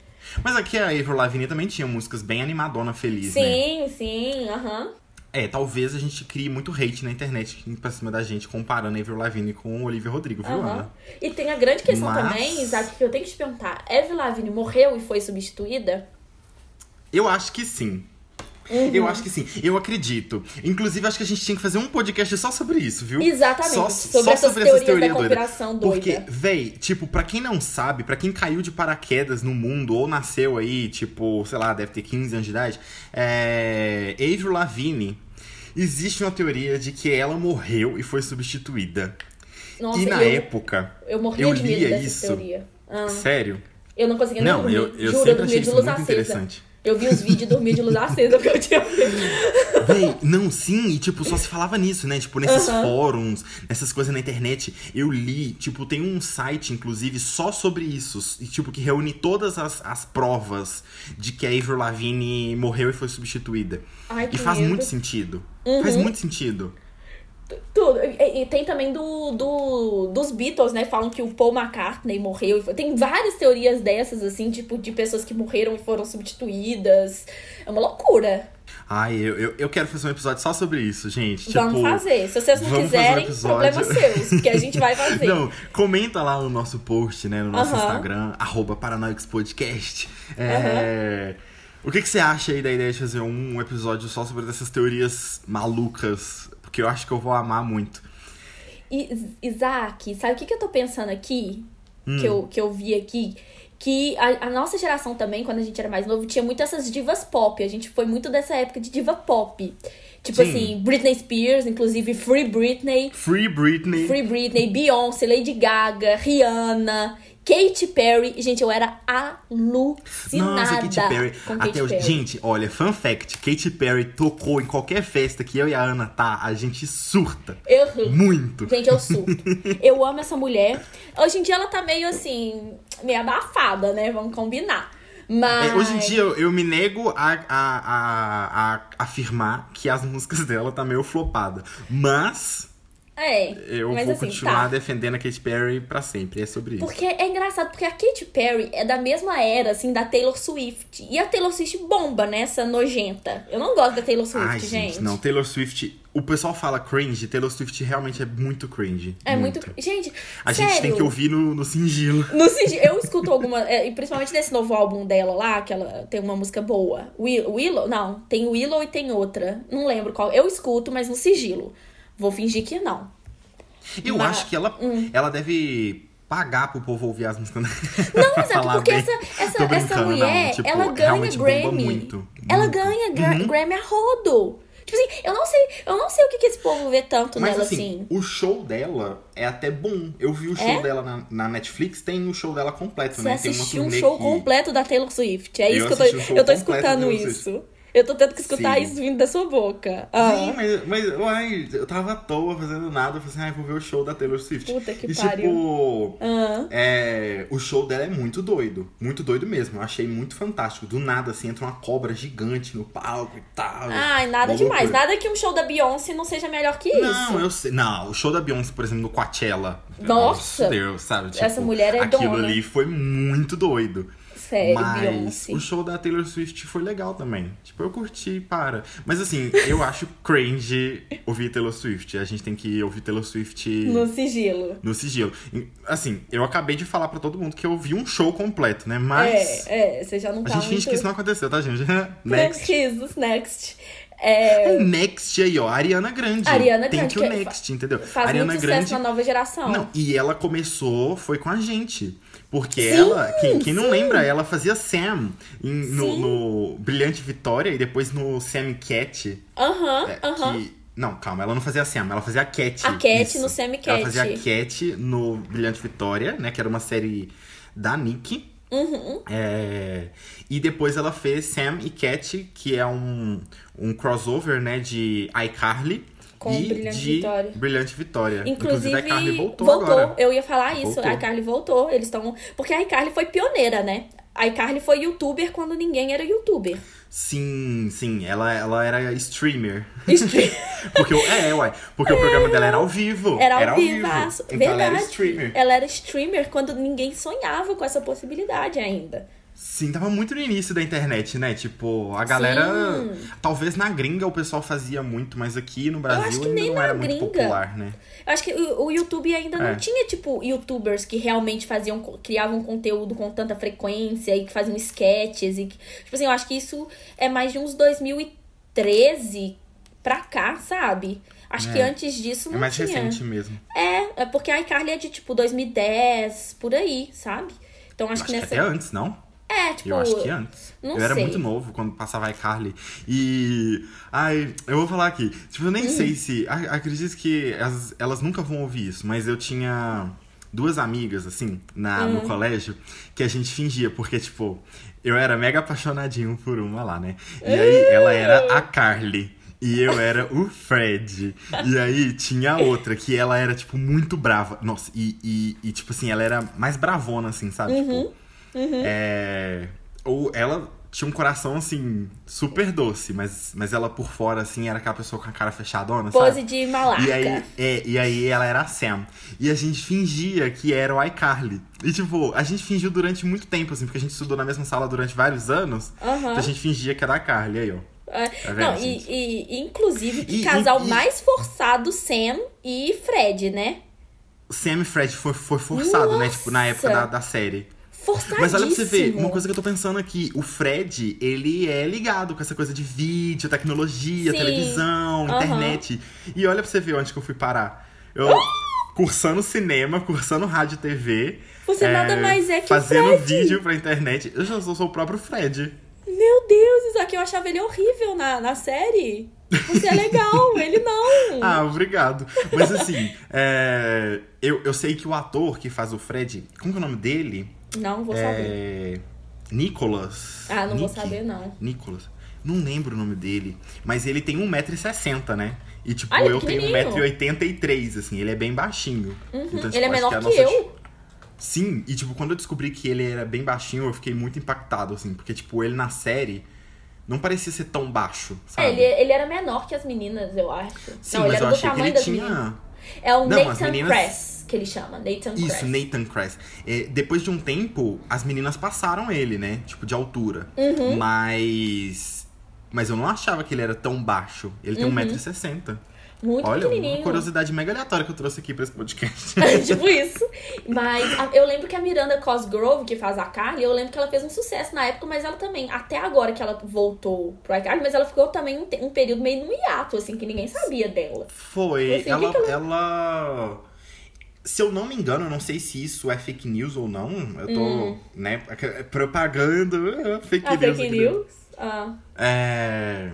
Mas aqui a Avril Lavigne também tinha músicas bem animadona, feliz, né? Sim, sim, aham. É, talvez a gente crie muito hate na internet pra cima da gente comparando a Avril Lavigne com Olivia Rodrigo, viu, aham. Ana? E tem a grande questão Mas- também, Isaac, que eu tenho que te perguntar. Avril Lavigne morreu e foi substituída? Eu acho que sim. Uhum. Eu acho que sim. Eu acredito. Inclusive, acho que a gente tinha que fazer um podcast só sobre isso, viu? Exatamente, Só, sobre só essas sobre teorias teorias da conspiração doida. Porque, véi, tipo, pra quem não sabe, pra quem caiu de paraquedas no mundo ou nasceu aí, tipo, sei lá, deve ter 15 anos de idade, é. Avril Lavigne. Existe uma teoria de que ela morreu e foi substituída. Nossa, e na eu, época. eu morria eu lia isso. teoria. Ah, Sério? eu não conseguia nem Não, dormir. eu, eu Juro, sempre dormia de isso luz muito acesa. interessante. Eu vi os vídeos e dormia de luz acesa porque eu tinha. Véi, não, sim, e tipo, só se falava nisso, né? Tipo, nesses fóruns, nessas coisas na internet, eu li, tipo, tem um site, inclusive, só sobre isso. E, tipo, que reúne todas as, as provas de que a Avril Lavigne morreu e foi substituída. Ai, e faz medo. muito sentido. Faz muito sentido. Tudo. E, e tem também do, do, dos Beatles, né? Falam que o Paul McCartney morreu. Tem várias teorias dessas, assim, tipo, de pessoas que morreram e foram substituídas. É uma loucura. Ai, eu, eu, eu quero fazer um episódio só sobre isso, gente. vamos tipo, fazer. Se vocês não um quiserem, episódio. problemas seus. Porque a gente vai fazer. Não, comenta lá no nosso post, né? No nosso Aham. Instagram, arroba Paranoics Podcast. É, O que, que você acha aí da ideia de fazer um episódio só sobre essas teorias malucas? Porque eu acho que eu vou amar muito. E, Isaac, sabe o que, que eu tô pensando aqui? Hum. Que, eu, que eu vi aqui? que a, a nossa geração também, quando a gente era mais novo, tinha muito essas divas pop. A gente foi muito dessa época de diva pop. Tipo Sim. assim, Britney Spears, inclusive Free Britney. Free Britney. Free Britney, Beyoncé, Lady Gaga, Rihanna, Katy Perry. Gente, eu era alucinada Nossa, Katy Perry. com Até Katy hoje. Perry. Gente, olha, fun fact: Katy Perry tocou em qualquer festa que eu e a Ana tá, a gente surta. Eu, Muito. Gente, eu surto. eu amo essa mulher. Hoje em dia ela tá meio assim, meio abafada, né? Vamos combinar. Mas. É, hoje em dia eu, eu me nego a, a, a, a afirmar que as músicas dela tá meio flopada. Mas É. eu vou assim, continuar tá. defendendo a Katy Perry pra sempre. É sobre isso. Porque é engraçado, porque a Katy Perry é da mesma era, assim, da Taylor Swift. E a Taylor Swift bomba nessa nojenta. Eu não gosto da Taylor Swift, Ai, gente, não. Taylor Swift. O pessoal fala cringe, Taylor Swift realmente é muito cringe. É muito. Gente, A sério. gente tem que ouvir no, no sigilo. No sigi- eu escuto alguma. é, principalmente nesse novo álbum dela lá, que ela tem uma música boa. Wi- Willow? Não, tem Willow e tem outra. Não lembro qual. Eu escuto, mas no sigilo. Vou fingir que não. Eu Mas- acho que ela, ela deve pagar pro povo ouvir as músicas. Não, exato, porque bem. essa, essa, essa mulher, não, tipo, ela ganha Grammy. muito, Ela muito. Uhum. ganha gra- Grammy a rodo. Tipo assim, eu não sei, eu não sei o que, que esse povo vê tanto Mas nela assim, assim. o show dela é até bom. Eu vi o show É? dela na, na Netflix, tem o show dela completo, Você né? Uma assistiu um show que- completo da Taylor Swift. É Eu isso que eu tô, eu tô escutando isso. Eu tô tendo que escutar Sim. isso vindo da sua boca. Ah. Sim, mas, mas uai, eu tava à toa fazendo nada. Eu falei assim, ah, vou ver o show da Taylor Swift. Puta que e pariu. tipo, Ah. é, o show dela é muito doido. Muito doido mesmo. Eu achei muito fantástico. Do nada, assim, entra uma cobra gigante no palco e tal. Ai, nada demais. Nada que um show da Beyoncé não seja melhor que Não, isso. eu sei. Não, o show da Beyoncé, por exemplo, no Coachella. Nossa! Deus, sabe? Tipo, Essa mulher é Aquilo dona. ali foi muito doido. Sério, Mas Beyoncé. o show da Taylor Swift foi legal também. Tipo, eu curti, para. Mas assim, eu acho cringe ouvir Taylor Swift. A gente tem que ouvir Taylor Swift No sigilo. no sigilo. Assim, eu acabei de falar pra todo mundo que eu vi um show completo, né? Mas É, é, você já não a tá gente finge que isso não aconteceu, tá, gente? Next. Jesus, next. É, Next aí, ó, Ariana Grande. Ariana Tem Grande, que o Next, entendeu? faz Ariana muito sucesso Grande na nova geração. Não, e ela começou, foi com a gente. Porque Sim, ela, quem, quem não lembra, ela fazia Sam em- no, no Brilhante Vitória e depois no Sam Cat. Aham, é, aham. que- não, calma, ela não fazia Sam, ela fazia a Cat. A Cat isso. no Sam Ela Cat. fazia a Cat no Brilhante Vitória, né? Que era uma série da Nick. Uhum. É, e depois ela fez Sam e Cat, que é um, um crossover, né, de iCarly Com e Brilhante Vitória. Brilhante Vitória. Inclusive, a iCarly voltou, agora. Eu ia falar isso. Voltou. A iCarly voltou. Eles estão. Porque a iCarly foi pioneira, né? A iCarly foi youtuber quando ninguém era youtuber. Sim, sim, ela, ela era streamer. Stream- Porque, é, uai, porque o programa dela era ao vivo. Era ao vivo. vivaço. Então Verdade. ela era streamer. Ela era streamer quando ninguém sonhava com essa possibilidade ainda. Sim, tava muito no início da internet, né? Tipo, a galera. Sim. Talvez na gringa o pessoal fazia muito, mas aqui no Brasil que ainda não era muito gringa. popular, né? Eu acho que o, o YouTube ainda É. não tinha, tipo, youtubers que realmente faziam, criavam conteúdo com tanta frequência e que faziam sketches e que, tipo assim, eu acho que isso é mais de uns 2013 pra cá, sabe? Acho que É. antes disso É não mais tinha. recente mesmo. É, é porque a iCarly é de tipo 2010, por aí, sabe? Então acho, Acho que que nessa. até antes, não? É, tipo. Eu acho que antes. não eu era sei. muito novo quando passava iCarly. E. Ai, eu vou falar aqui. Tipo, eu nem Hum. sei se. Acredito que elas, elas nunca vão ouvir isso, mas eu tinha duas amigas, assim, na, Hum. no colégio, que a gente fingia, porque, tipo, eu era mega apaixonadinho por uma lá, né? E aí ela era a Carly. E eu era o Fred. E aí tinha outra, que ela era, tipo, muito brava. Nossa, e, e, e, tipo assim, ela era mais bravona, assim, sabe? Tipo, é... Ou ela tinha um coração, assim, super doce, mas, mas ela por fora, assim, era aquela pessoa com a cara fechadona, Pose sabe? de malarca. E aí, é, e aí ela era a Sam. E a gente fingia que era o iCarly. E tipo, a gente fingiu durante muito tempo, assim, porque a gente estudou na mesma sala durante vários anos. Aham. Então a gente fingia que era a Carly, aí, ó. É, Tá vendo, não, e, e- inclusive que E- casal e- mais forçado, Sam e Fred, né? Sam e Fred foi, foi forçado, né? Tipo, na época Nossa! da, da série. Forçadíssimo. Mas olha pra você ver, uma coisa que eu tô pensando aqui, o Fred, ele é ligado com essa coisa de vídeo, tecnologia, Sim. televisão, Aham. internet. E olha pra você ver onde que eu fui parar. Eu, cursando cinema, cursando rádio e TV. Você nada mais é que Fazendo Fred. vídeo pra internet. Eu já sou, sou o próprio Fred. Meu Deus, Isaac, eu achava ele horrível na, na série. Você é legal, ele não. Ah, obrigado. Mas assim, é, eu, eu sei que o ator que faz o Fred, como que é o nome dele? Não, vou saber. É. Nicolas. Ah, não vou Nick? saber, não. Nicolas. Não lembro o nome dele. Mas ele tem 1,60m, né? E tipo, Ah, é eu tenho pequenininho. 1,83m, assim, ele é bem baixinho. Então, tipo, ele é menor que, nossa- eu. Sim, e tipo, quando eu descobri que ele era bem baixinho, eu fiquei muito impactado, assim, porque, tipo, ele na série não parecia ser tão baixo, sabe? É, ele, ele era menor que as meninas, eu acho. Sim, não, ele mas era eu achei que ele tinha. meninas. É o Não, Nathan meninas- Kress, que ele chama. Nathan Isso, Kress. Nathan Kress. É, depois de um tempo, as meninas passaram ele, né? Tipo, de altura. Uhum. Mas. Mas eu não achava que ele era tão baixo. Ele tem Uhum. 1,60m. Muito Olha, uma pequenininho. curiosidade mega aleatória que eu trouxe aqui pra esse podcast. tipo isso. Mas a- eu lembro que a Miranda Cosgrove, que faz a Carly, eu lembro que ela fez um sucesso na época, mas ela também, até agora que ela voltou pro iCarly, mas ela ficou também um, um período meio no hiato, assim, que ninguém sabia dela. Foi. Assim, ela, que que ela. Se eu não me engano, eu não sei se isso é fake news ou não. Eu tô, né, propagando ah, fake Hum. A news. fake news? Ah, É...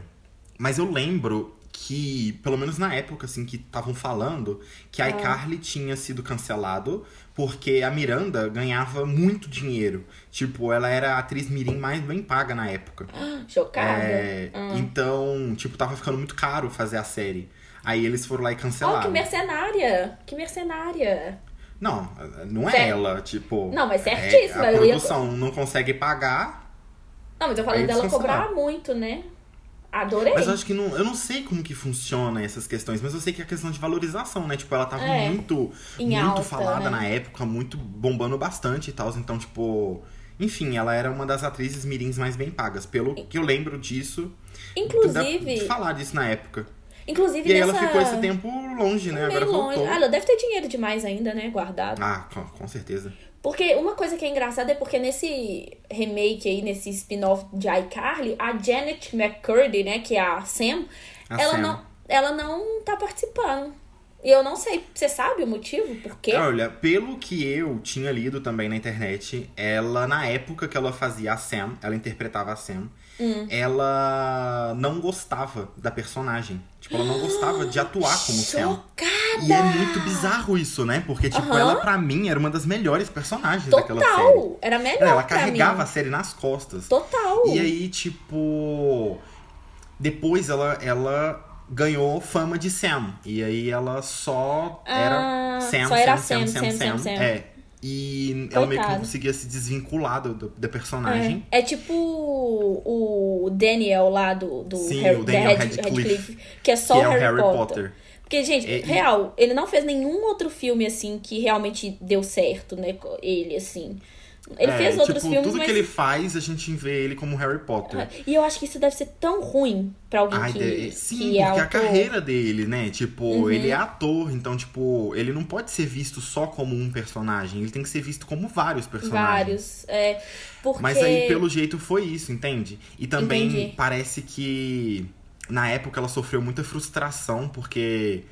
Mas eu lembro que, pelo menos na época, assim, que estavam falando que a iCarly tinha sido cancelado porque a Miranda ganhava muito dinheiro. Tipo, ela era a atriz mirim mais bem paga na época. chocada. É, Ah. Então, tipo, tava ficando muito caro fazer a série. Aí eles foram lá e Oh, cancelaram. que mercenária! Que mercenária! Não, não é ela, tipo... Não, mas é- certíssima, a eu ia- produção não consegue pagar, Não, mas eu falei dela cobrar muito, né? Adorei. Mas eu acho que não. Eu não sei como que funciona essas questões, mas eu sei que é questão de valorização, né? Tipo, ela tava É. muito, muito alta, falada né? na época, muito bombando bastante e tal. Então, tipo. Enfim, ela era uma das atrizes mirins mais bem pagas. Pelo que eu lembro disso. Inclusive, De falar disso na época. inclusive E nessa... ela ficou esse tempo longe, né? meio Agora longe. voltou. Ah, ela deve ter dinheiro demais ainda, né? Guardado. Ah, com, com certeza. Porque uma coisa que é engraçada é porque nesse remake aí, nesse spin-off de iCarly, a Janet McCurdy, né, que é a Sam, A ela Sam. não ela não tá participando. E eu não sei, você sabe o motivo? Por quê? Olha, pelo que eu tinha lido também na internet, ela, na época que ela fazia a Sam, ela interpretava a Sam, Hum. ela não gostava da personagem. Tipo, ela não gostava de atuar como Sam. Chocada! E é muito bizarro isso, né? Porque, tipo, ela pra mim era uma das melhores personagens daquela série. Total! Era melhor Ela carregava a mim. série nas costas. Total! E aí, tipo. Depois ela, ela ganhou fama de Sam. E aí ela só era Ah, Sam, só era Sam, Sam, Sam, Sam, Sam, Sam. Sam. É. E ela meio que não conseguia se desvincular do, da personagem. É, é tipo o Daniel lá do, do Sim, Harry, o Daniel da Red- Radcliffe, Radcliffe, que é só que é o Harry, Harry Potter. Potter. Porque, gente, É, e- real, ele não fez nenhum outro filme, assim, que realmente deu certo, né? Ele, assim. Ele É, fez outros tipo, filmes, tudo mas... que ele faz, a gente vê ele como Harry Potter. Ah, E eu acho que isso deve ser tão ruim pra alguém Ai, que, de- sim, que porque é a carreira dele, né? Tipo, Uhum. ele é ator, então, tipo, ele não pode ser visto só como um personagem, ele tem que ser visto como vários personagens. Vários. É, porque... Mas aí, pelo jeito, foi isso, entende? E também Entendi. parece que na época ela sofreu muita frustração, porque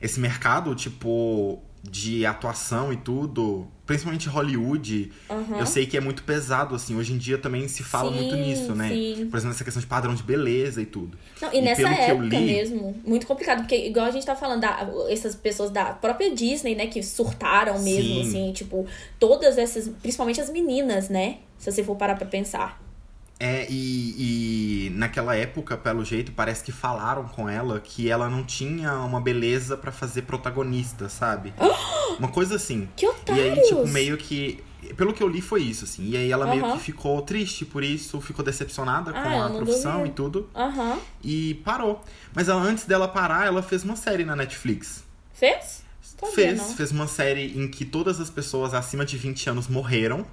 esse mercado, tipo, de atuação e tudo, principalmente Hollywood, Aham. eu sei que é muito pesado, assim. Hoje em dia também se fala Sim, muito nisso, né? sim. Por exemplo, essa questão de padrão de beleza e tudo. Não, e, E nessa época li- mesmo, muito complicado, porque igual a gente tá falando, da, essas pessoas da própria Disney, né, que surtaram mesmo, Sim. assim, tipo, todas essas, principalmente as meninas, né, se você for parar pra pensar. É, e, e naquela época, pelo jeito, parece que falaram com ela que ela não tinha uma beleza pra fazer protagonista, sabe? uma coisa assim. Que E otários! aí, tipo, meio que. Pelo que eu li, foi isso, assim. E aí ela meio que ficou triste por isso, ficou decepcionada Ah, com a profissão e tudo. Aham. E parou. Mas ela, antes dela parar, ela fez uma série na Netflix. Fez? Sabia, fez, não. fez uma série em que todas as pessoas acima de 20 anos morreram.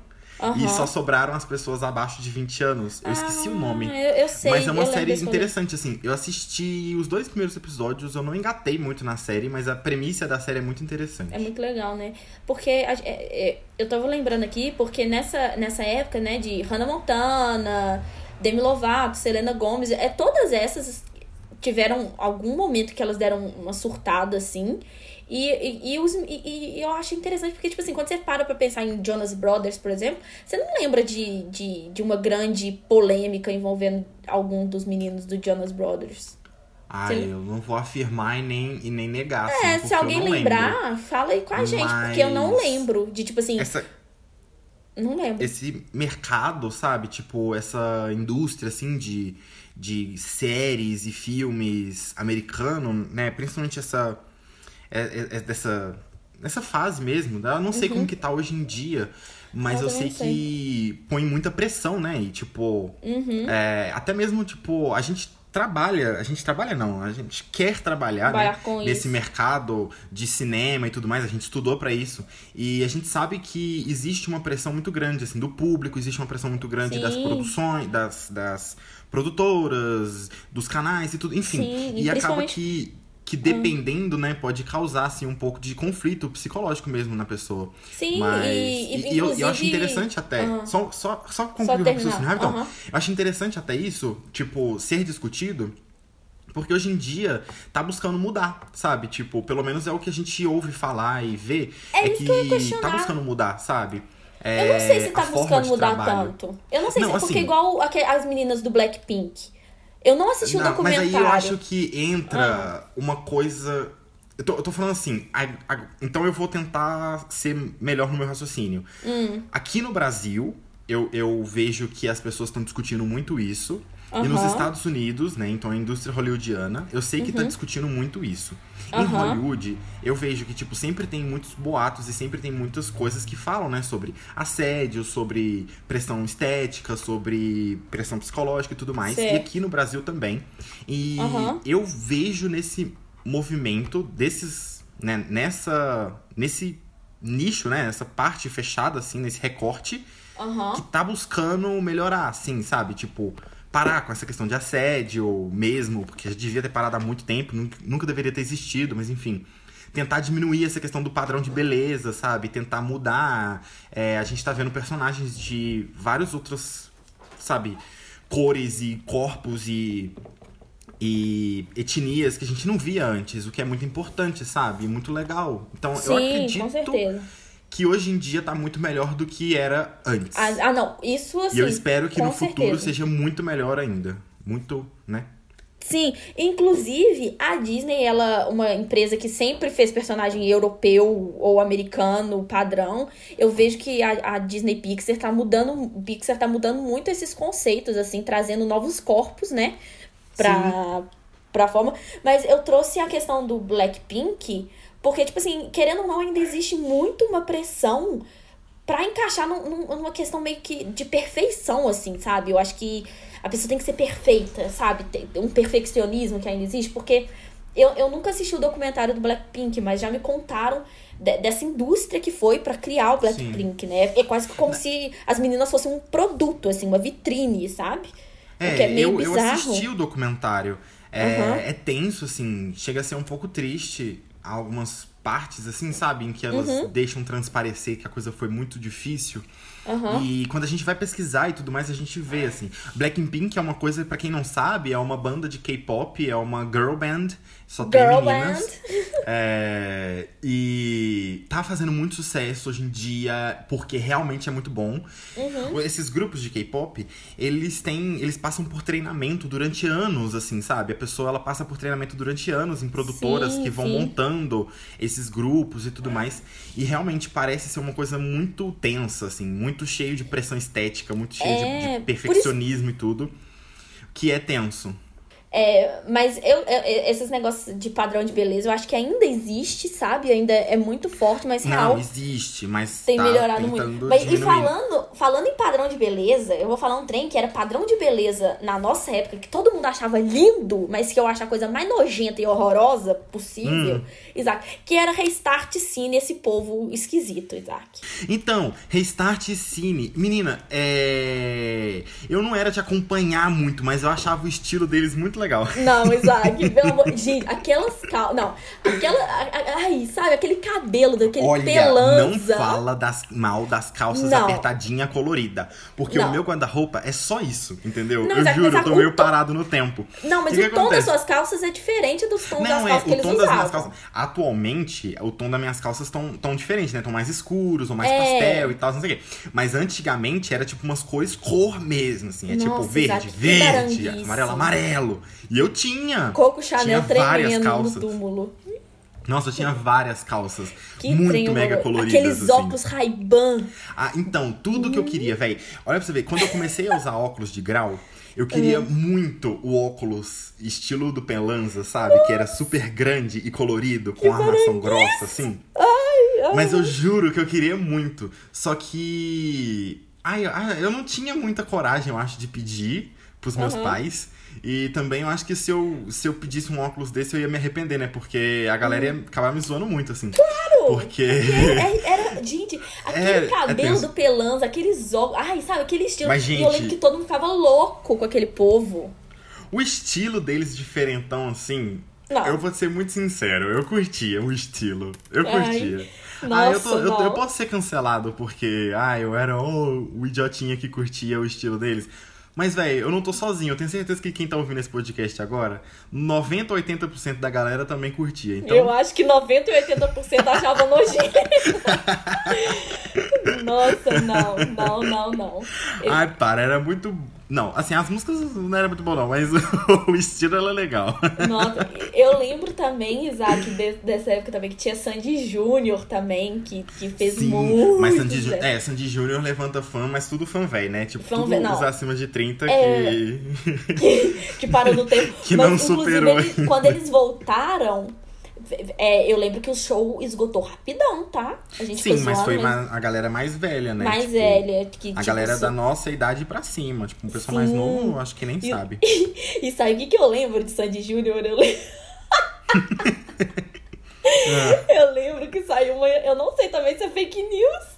E Aham. só sobraram as pessoas abaixo de 20 anos. Eu esqueci o nome. Ah, Eu, eu sei, Mas é uma série interessante, assim. Eu assisti os dois primeiros episódios, eu não engatei muito na série, mas a premissa da série é muito interessante. É muito legal, né? Porque a- é- é, eu tava lembrando aqui, porque nessa, nessa época, né, de Hannah Montana, Demi Lovato, Selena Gomez, é, todas essas tiveram algum momento que elas deram uma surtada, assim. E, e, e, os, e, e eu acho interessante porque, tipo assim, quando você para pra pensar em Jonas Brothers, por exemplo, você não lembra de, de, de uma grande polêmica envolvendo algum dos meninos do Jonas Brothers. Sim. eu não vou afirmar e nem, e nem negar. assim, É, porque se alguém lembrar, lembro. fala aí com a gente, porque eu não Mas- lembro de, tipo assim, Essa, não lembro. esse mercado, sabe? Tipo, essa indústria, assim, de, de séries e filmes americano, né? Principalmente essa... É, é- é dessa, nessa fase mesmo. né? Eu não sei como que tá hoje em dia, mas Uhum. Eu eu, sei também que põe muita pressão, né? E, tipo... Uhum. é, até mesmo, tipo, a gente trabalha... A gente trabalha, não. A gente quer trabalhar, né? Trabalhar com nesse isso. mercado de cinema e tudo mais, a gente estudou pra isso. E a gente sabe que existe uma pressão muito grande, assim, do público, existe uma pressão muito grande das Sim. produções, das, das produtoras, dos canais e tudo, enfim. Sim, e e acaba que, que dependendo, né, pode causar, assim, um pouco de conflito psicológico mesmo na pessoa. Sim, Mas, e, e, e, eu, eu acho interessante até, Aham. só, só, só concluir o terminar, raciocínio rapidão. aham. Eu acho interessante até isso, tipo, ser discutido, porque hoje em dia tá buscando mudar, sabe? Tipo, pelo menos é o que a gente ouve falar e vê. É isso que, que tá buscando mudar, sabe? Eu não sei se É, tá buscando mudar trabalho. tanto. Eu não sei Não, se é porque assim- igual aque- as meninas do Blackpink. Eu não assisti o Não, mas documentário. aí eu acho que entra Ah. uma coisa. Eu tô, eu tô falando assim, a- a- então eu vou tentar ser melhor no meu raciocínio. Hum. Aqui no Brasil, eu, eu vejo que as pessoas estão discutindo muito isso. E nos. Estados Unidos, né? Então a indústria hollywoodiana, eu sei que tá discutindo muito isso. Em Uhum. Aham. Hollywood, eu vejo que, tipo, sempre tem muitos boatos e sempre tem muitas coisas que falam, né? Sobre assédio, sobre pressão estética, sobre pressão psicológica e tudo mais. E aqui no Brasil também. E Aham. eu vejo nesse movimento desses, né, nessa, nesse nicho, né, nessa parte fechada, assim, nesse recorte, Aham. que tá buscando melhorar, assim, sabe? Tipo, parar com essa questão de assédio mesmo, porque já devia ter parado há muito tempo, nunca, deveria ter existido, mas enfim. Tentar diminuir essa questão do padrão de beleza, sabe? Tentar mudar. É, a gente tá vendo personagens de vários outros, sabe? Cores e corpos e e etnias que a gente não via antes, o que é muito importante, sabe? Muito legal. Então, eu Sim, acredito com certeza. Que hoje em dia tá muito melhor do que era antes. Ah, ah, não. Isso assim. e eu espero que no futuro certeza. seja muito melhor ainda. Muito, né? Sim, inclusive a Disney, ela uma empresa que sempre fez personagem europeu ou americano padrão. Eu vejo que a, a Disney Pixar tá mudando, Pixar tá mudando muito esses conceitos assim, trazendo novos corpos, né, pra pra forma. Mas eu trouxe a questão do Blackpink, porque tipo assim, querendo ou não, ainda existe muito uma pressão pra encaixar num- num- numa questão meio que de perfeição, assim, sabe? Eu acho que a pessoa tem que ser perfeita, sabe? Tem um perfeccionismo que ainda existe, porque eu, eu nunca assisti o documentário do Blackpink, mas já me contaram de- dessa indústria que foi pra criar o Blackpink, né? É quase como se as meninas fossem um produto, assim, uma vitrine, sabe? o que é meio eu, eu bizarro. assisti o documentário. É, Aham. é tenso, assim, chega a ser um pouco triste algumas partes, assim, sabe? Em que elas Uhum. deixam transparecer que a coisa foi muito difícil. Aham. E quando a gente vai pesquisar e tudo mais, a gente vê, assim. Blackpink é uma coisa, pra quem não sabe, é uma banda de K-pop, é uma girl band, só tem Girl meninas. band. É, e tá fazendo muito sucesso hoje em dia, porque realmente é muito bom. Uhum. Esses grupos de K-pop, eles têm. Eles passam por treinamento durante anos, assim, sabe? A pessoa ela passa por treinamento durante anos em produtoras Sim, que vão sim. montando esses grupos e tudo mais. E realmente parece ser uma coisa muito tensa, assim, muito cheio de pressão estética, muito cheio de- É, de, por isso- perfeccionismo e tudo. Que é tenso. É, mas eu, eu- esses negócios de padrão de beleza, eu acho que ainda existe, sabe? Ainda é muito forte, mas real Não, existe, mas tem tá melhorado muito. Mas, e falando, falando em padrão de beleza, eu vou falar um trem que era padrão de beleza na nossa época, que todo mundo achava lindo, mas que eu acho a coisa mais nojenta e horrorosa possível, Hum. Isaac, que era Restart Cine, esse povo esquisito, Isaac. Então, Restart Cine. Menina, é. Eu não era de acompanhar muito, mas eu achava o estilo deles muito legal. Não, Isaac, pelo amor. Gente, aquelas calças. Não, aquela. Ai, sabe, aquele cabelo daquele Olha, pelanza. não fala das, mal das calças Não. apertadinha colorida. Porque Não. o meu guarda-roupa é só isso, entendeu? Não, eu Isaac, juro, eu tô meio to- parado no tempo. Não, mas Que o que tom das acontece? suas calças é diferente dos tons das é, calças que eles tom das usavam. calças. Atualmente, o tom das minhas calças estão tão diferente, né? Estão mais escuros, ou mais É. pastel e tal, não sei o quê. Mas antigamente era tipo umas cores cor mesmo, assim. É tipo Nossa, verde, Isaac, verde, amarelo, amarelo. E eu tinha. Coco Chanel tinha várias tremendo no calças. túmulo. Nossa, eu tinha várias calças. Que muito trem mega coloridas. Aqueles assim. óculos Ray-Ban. Ah, então, tudo que eu queria, velho. Olha pra você ver, quando eu comecei a usar óculos de grau, eu queria Hum. muito o óculos estilo do Pelanza, sabe? Que era super grande e colorido, com armação grossa, assim. Mas eu juro que eu queria muito. Só que. Ai, ai, eu não tinha muita coragem, eu acho, de pedir pros meus Uhum. pais. E também eu acho que se eu, se eu pedisse um óculos desse, eu ia me arrepender, né? Porque a galera ia acabar me zoando muito, assim. Claro! Porque. É, Era, gente, aquele É, é cabelo tenso. do Pelanza, aqueles óculos. Ai, sabe, aquele estilo. Mas, E eu gente- lembro que todo mundo ficava louco com aquele povo. O estilo deles diferentão, assim. Não. Eu vou ser muito sincero, eu curtia o estilo. Eu Ai, curtia. ah, eu, nossa, tô- eu- eu posso ser cancelado porque, ah, eu era oh, o idiotinha que curtia o estilo deles. Mas, velho, eu não tô sozinho. Eu tenho certeza que quem tá ouvindo esse podcast agora, 90 ou 80% da galera também curtia. Então, Eu acho que 90 e 80% achavam nojento. Nossa, não, não, não, não. Eu- ai, para, era muito. Não, assim, as músicas não era muito bom, não, mas o estilo era legal. Nossa, eu lembro também, Isaac, de- dessa época também, que tinha Sandy Júnior também, que, que fez Sim, muito. mas Sandy sucesso. É, Sandy Júnior levanta fã, mas tudo fã velho, né? Tipo, Fã tudo não. acima de 30 É. que. que, que parou no tempo. Que Mas, não inclusive, superou eles- quando eles voltaram, é, eu lembro que o show esgotou rapidão, tá? A gente Sim, mas foi mas ma- a galera mais velha, né? mais Tipo, velha. Que, A tipo, galera assim, da nossa idade pra cima. Tipo, um pessoal mais novo, acho que nem E- sabe. E sabe o que, que eu lembro de Sandy Júnior? Eu, lembro- eu lembro que saiu uma. Eu não sei também se é fake news.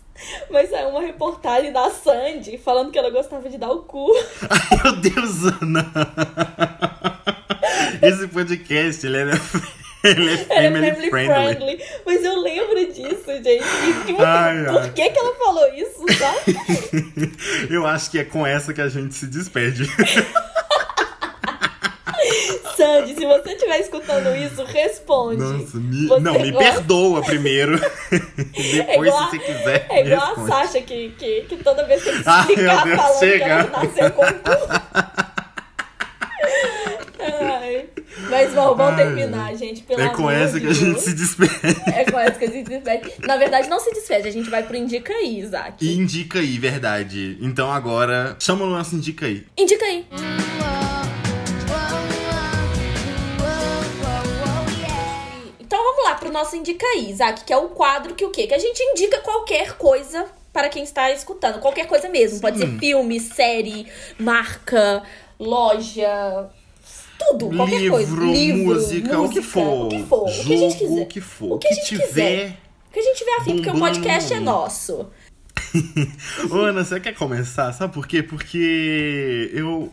Mas saiu uma reportagem da Sandy falando que ela gostava de dar o cu. Ai, meu Deus, Ana! Esse podcast, ele é, ele é family, family friendly. friendly. Mas eu lembro disso, gente. Tipo, Ai, por ai. que, que ela falou isso, sabe? Eu acho que é com essa que a gente se despede. Sandy, se você estiver escutando isso, responde. Nossa, me... Você não, me gosta- perdoa primeiro. Depois, É igual- se você quiser, É igual a responde. Sasha que, que, que toda vez que Ai, explicar meu Deus, falando que chega. ela nasceu com cu. Ai. Mas bom, vamos Ai, terminar, gente. Pelo É com essa que a gente Deus. se despede. É com essa que a gente se despede. Na verdade, não se despede, a gente vai pro Indica aí, Isaac. Indica aí, verdade. Então agora, chama o nosso indica aí. Indica aí. Então vamos lá pro nosso Indica aí, Isaac, que é o quadro que o quê? Que a gente indica qualquer coisa para quem está escutando. Qualquer coisa mesmo. Pode ser filme, série, marca, loja. Tudo, qualquer Livro, coisa. Livro, música, o que for. O que for. Jogo, o que a gente quiser. o que for. O que a gente tiver. quiser. O que a gente tiver afim, porque o podcast é nosso. Ô, Ana, você quer começar? Sabe por quê? Porque eu.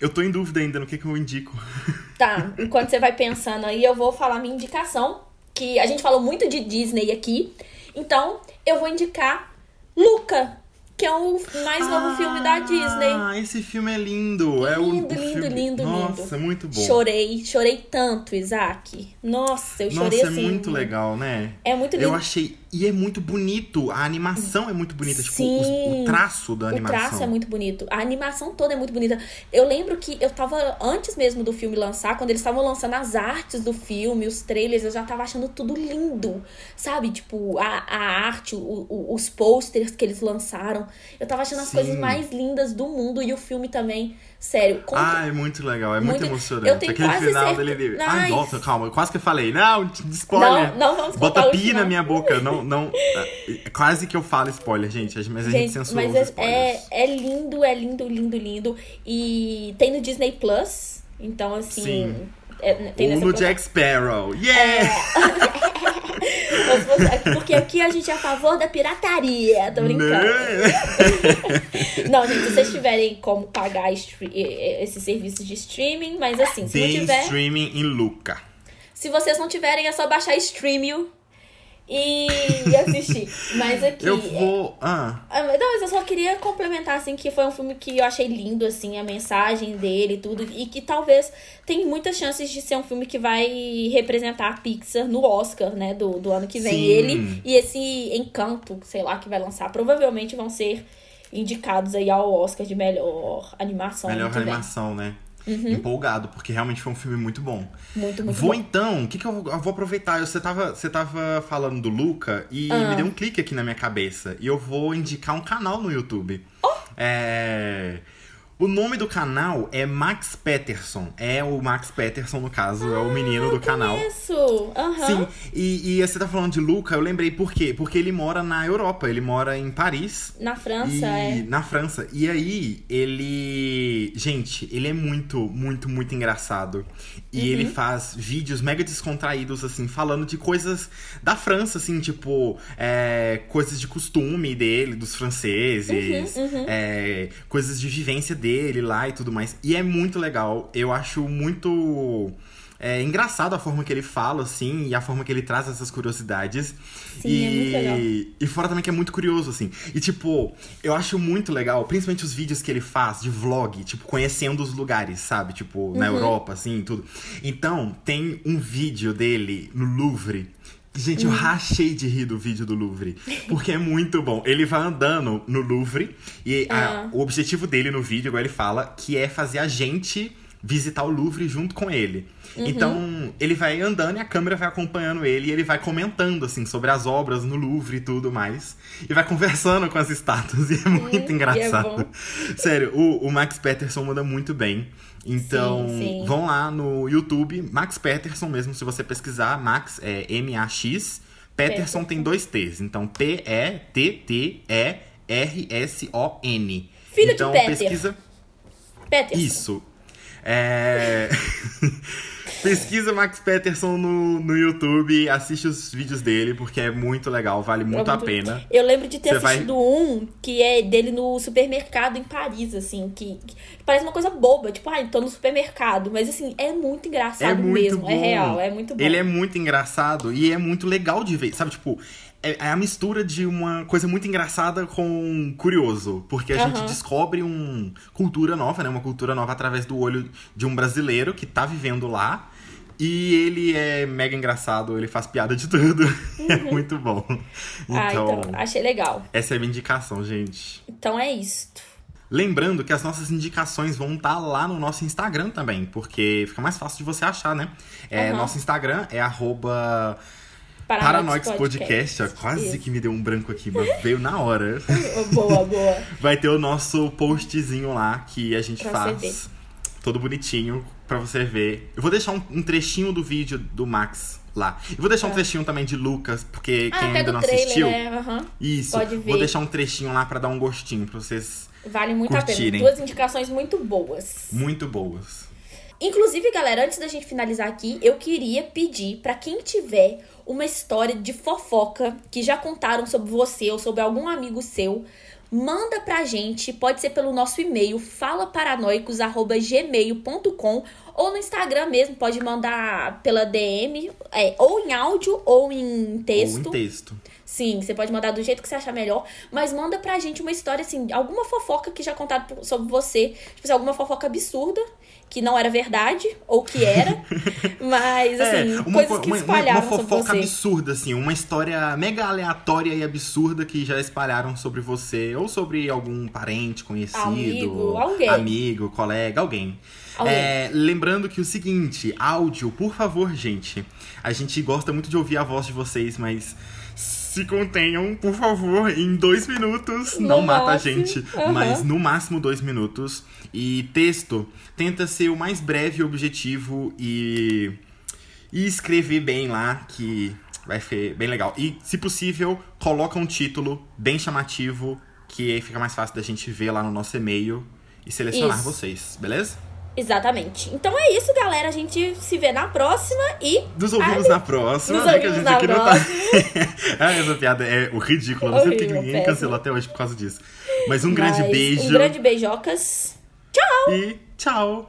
Eu tô em dúvida ainda no que, que eu indico. Tá, enquanto você vai pensando aí, eu vou falar minha indicação. Que a gente falou muito de Disney aqui. Então, eu vou indicar Luca, que é o mais novo filme da Disney. Ah, esse filme é lindo. é o, Lindo, o lindo, filme... lindo, Nossa, lindo. é muito bom. Chorei, chorei tanto, Isaac. Nossa, eu Nossa, chorei é assim. muito legal, né? É muito lindo. Eu achei. E é muito bonito. A animação é muito bonita. Tipo, Sim. o, o traço da O animação. traço é muito bonito. A animação toda é muito bonita. Eu lembro que eu tava, antes mesmo do filme lançar, quando eles estavam lançando as artes do filme, os trailers, eu já tava achando tudo lindo. Sabe? Tipo, a, a arte, o- o- os posters que eles lançaram. Eu tava achando as Sim. coisas mais lindas do mundo. E o filme também. Sério. com- Ah, é muito legal, é muito, Muito- emocionante. eu tenho Aquele quase final dele. Ai. Ai, nossa, calma, eu quase que eu falei. Não, spoiler. Não, não vamos Bota pi final. na minha boca. Não, não. é, Quase que eu falo spoiler, gente. Mas a gente Gente, mas é, spoilers. é, é lindo, é lindo, lindo, lindo. E tem no Disney Plus. Então, assim. Sim. é, tem Ou no. Jack Sparrow. Yeah! Você- Porque aqui a gente é a favor da pirataria, tô brincando. Né? Não, gente, se vocês tiverem como pagar esses serviços de streaming, mas assim, se não Tem tiver. streaming em Luca. Se vocês não tiverem, é só baixar Streamio. E assistir. Mas aqui. Eu vou. Ah, Ah, Não, mas eu só queria complementar, assim, que foi um filme que eu achei lindo, assim, a mensagem dele e tudo. E que talvez tem muitas chances de ser um filme que vai representar a Pixar no Oscar, né, do, do ano que vem. Sim. Ele e esse Encanto, sei lá, que vai lançar, provavelmente vão ser indicados aí ao Oscar de melhor animação. melhor animação, né? Empolgado, porque realmente foi um filme muito bom. Muito, muito vou bom. então, o que, que eu, vou- eu vou aproveitar? Você tava, você tava falando do Luca e Ah. me deu um clique aqui na minha cabeça. E eu vou indicar um canal no YouTube. Oh! É. O nome do canal é Max Peterson. É o Max Peterson, no caso, é o menino do canal. Isso! Aham. Sim, e, e você tá falando de Luca, eu lembrei por quê? Porque ele mora na Europa, ele mora em Paris. Na França, é. Na França. E aí, ele. Gente, ele é muito, muito, muito engraçado. E Uhum. ele faz vídeos mega descontraídos, assim, falando de coisas da França, assim, tipo, é, coisas de costume dele, dos franceses, Uhum, é, coisas de vivência dele lá e tudo mais. E é muito legal. Eu acho muito. É engraçado a forma que ele fala, assim, e a forma que ele traz essas curiosidades. Sim, e, é muito legal. e fora também que é muito curioso, assim. E, tipo, eu acho muito legal, principalmente os vídeos que ele faz de vlog, tipo, conhecendo os lugares, sabe? Tipo, na Uhum. Europa, assim, tudo. Então, tem um vídeo dele no Louvre. Gente, eu rachei de rir do vídeo do Louvre. Porque é muito bom. Ele vai andando no Louvre e a- Ah. o objetivo dele no vídeo, igual ele fala, que é fazer a gente visitar o Louvre junto com ele. Uhum. Então, ele vai andando e a câmera vai acompanhando ele e ele vai comentando, assim, sobre as obras no Louvre e tudo mais. E vai conversando com as estátuas e é muito Hum, engraçado. é. Sério, o, o Max Peterson manda muito bem. Então, Sim, sim. vão lá no YouTube, Max Peterson mesmo, se você pesquisar, Max é M-A-X, Peterson tem dois T's. Então, P-E-T-T-E-R-S-O-N. Filho de então, Peter. pesquisa. Peterson. Isso. É... Pesquisa Max Peterson no, no YouTube, assiste os vídeos dele, porque é muito legal, vale muito É a pena. Eu lembro de ter Você vai- assistido um que é dele no supermercado em Paris, assim, que, que parece uma coisa boba, tipo, ai, tô no supermercado. Mas assim, é muito engraçado É muito mesmo. bom. É real, é muito bom. Ele é muito engraçado e é muito legal de ver, sabe? Tipo, é, é a mistura de uma coisa muito engraçada com curioso. Porque a gente Aham. descobre uma cultura nova, né? Uma cultura nova através do olho de um brasileiro que tá vivendo lá. E ele é mega engraçado, ele faz piada de tudo. É muito bom. ah, Então, então, achei legal. essa é a minha indicação, gente. Então é isto. Lembrando que as nossas indicações vão estar lá no nosso Instagram também, porque fica mais fácil de você achar, né? É, Aham. Nosso Instagram é arroba Paranoics Paranoics Podcast. Ó, Quase Isso. que me deu um branco aqui, mas veio na hora. Boa, boa. Vai ter o nosso postzinho lá que a gente Pra faz. Todo bonitinho pra você ver. Eu vou deixar um, um trechinho do vídeo do Max lá. E vou deixar um trechinho também de Lucas, porque Ah, quem ainda não trailer, assistiu. né? Aham. Isso. Pode Vou ver. deixar um trechinho lá pra dar um gostinho pra vocês Vale muito a Curtirem. pena. Duas indicações muito boas. muito boas. Inclusive, galera, antes da gente finalizar aqui, eu queria pedir pra quem tiver uma história de fofoca que já contaram sobre você ou sobre algum amigo seu, manda pra gente, pode ser pelo nosso e-mail falaparanoicos@gmail.com ou no Instagram mesmo, pode mandar pela DM, é, ou em áudio ou em texto. Ou em texto. Sim, você pode mandar do jeito que você achar melhor, mas manda pra gente uma história assim, alguma fofoca que já contaram sobre você, tipo assim, alguma fofoca absurda, que não era verdade, ou que era, mas assim, É, uma, coisas co- que uma, uma, espalharam uma sobre fofoca absurda, assim, uma história mega aleatória e absurda que já espalharam sobre você, ou sobre algum parente conhecido, Amigo, alguém. amigo, colega, alguém. Alguém. É, lembrando que o seguinte, áudio, por favor, gente. A gente gosta muito de ouvir a voz de vocês, mas se contenham, por favor, em dois minutos. No não mata a gente, mas no máximo dois minutos. E texto, tenta ser o mais breve objetivo e, e escrever bem lá, que vai ser bem legal. E, se possível, coloca um título bem chamativo, que aí fica mais fácil da gente ver lá no nosso e-mail e selecionar Isso. vocês, beleza? Exatamente. Então é isso, galera. A gente se vê na próxima e. Nos ouvimos na próxima. Nos né, que a ouvimos gente na aqui não próxima. tá. ah, essa piada é o ridículo. Não sei porque ninguém péssimo. cancelou até hoje por causa disso. Mas um grande Mas beijo Um grande beijocas. e tchau!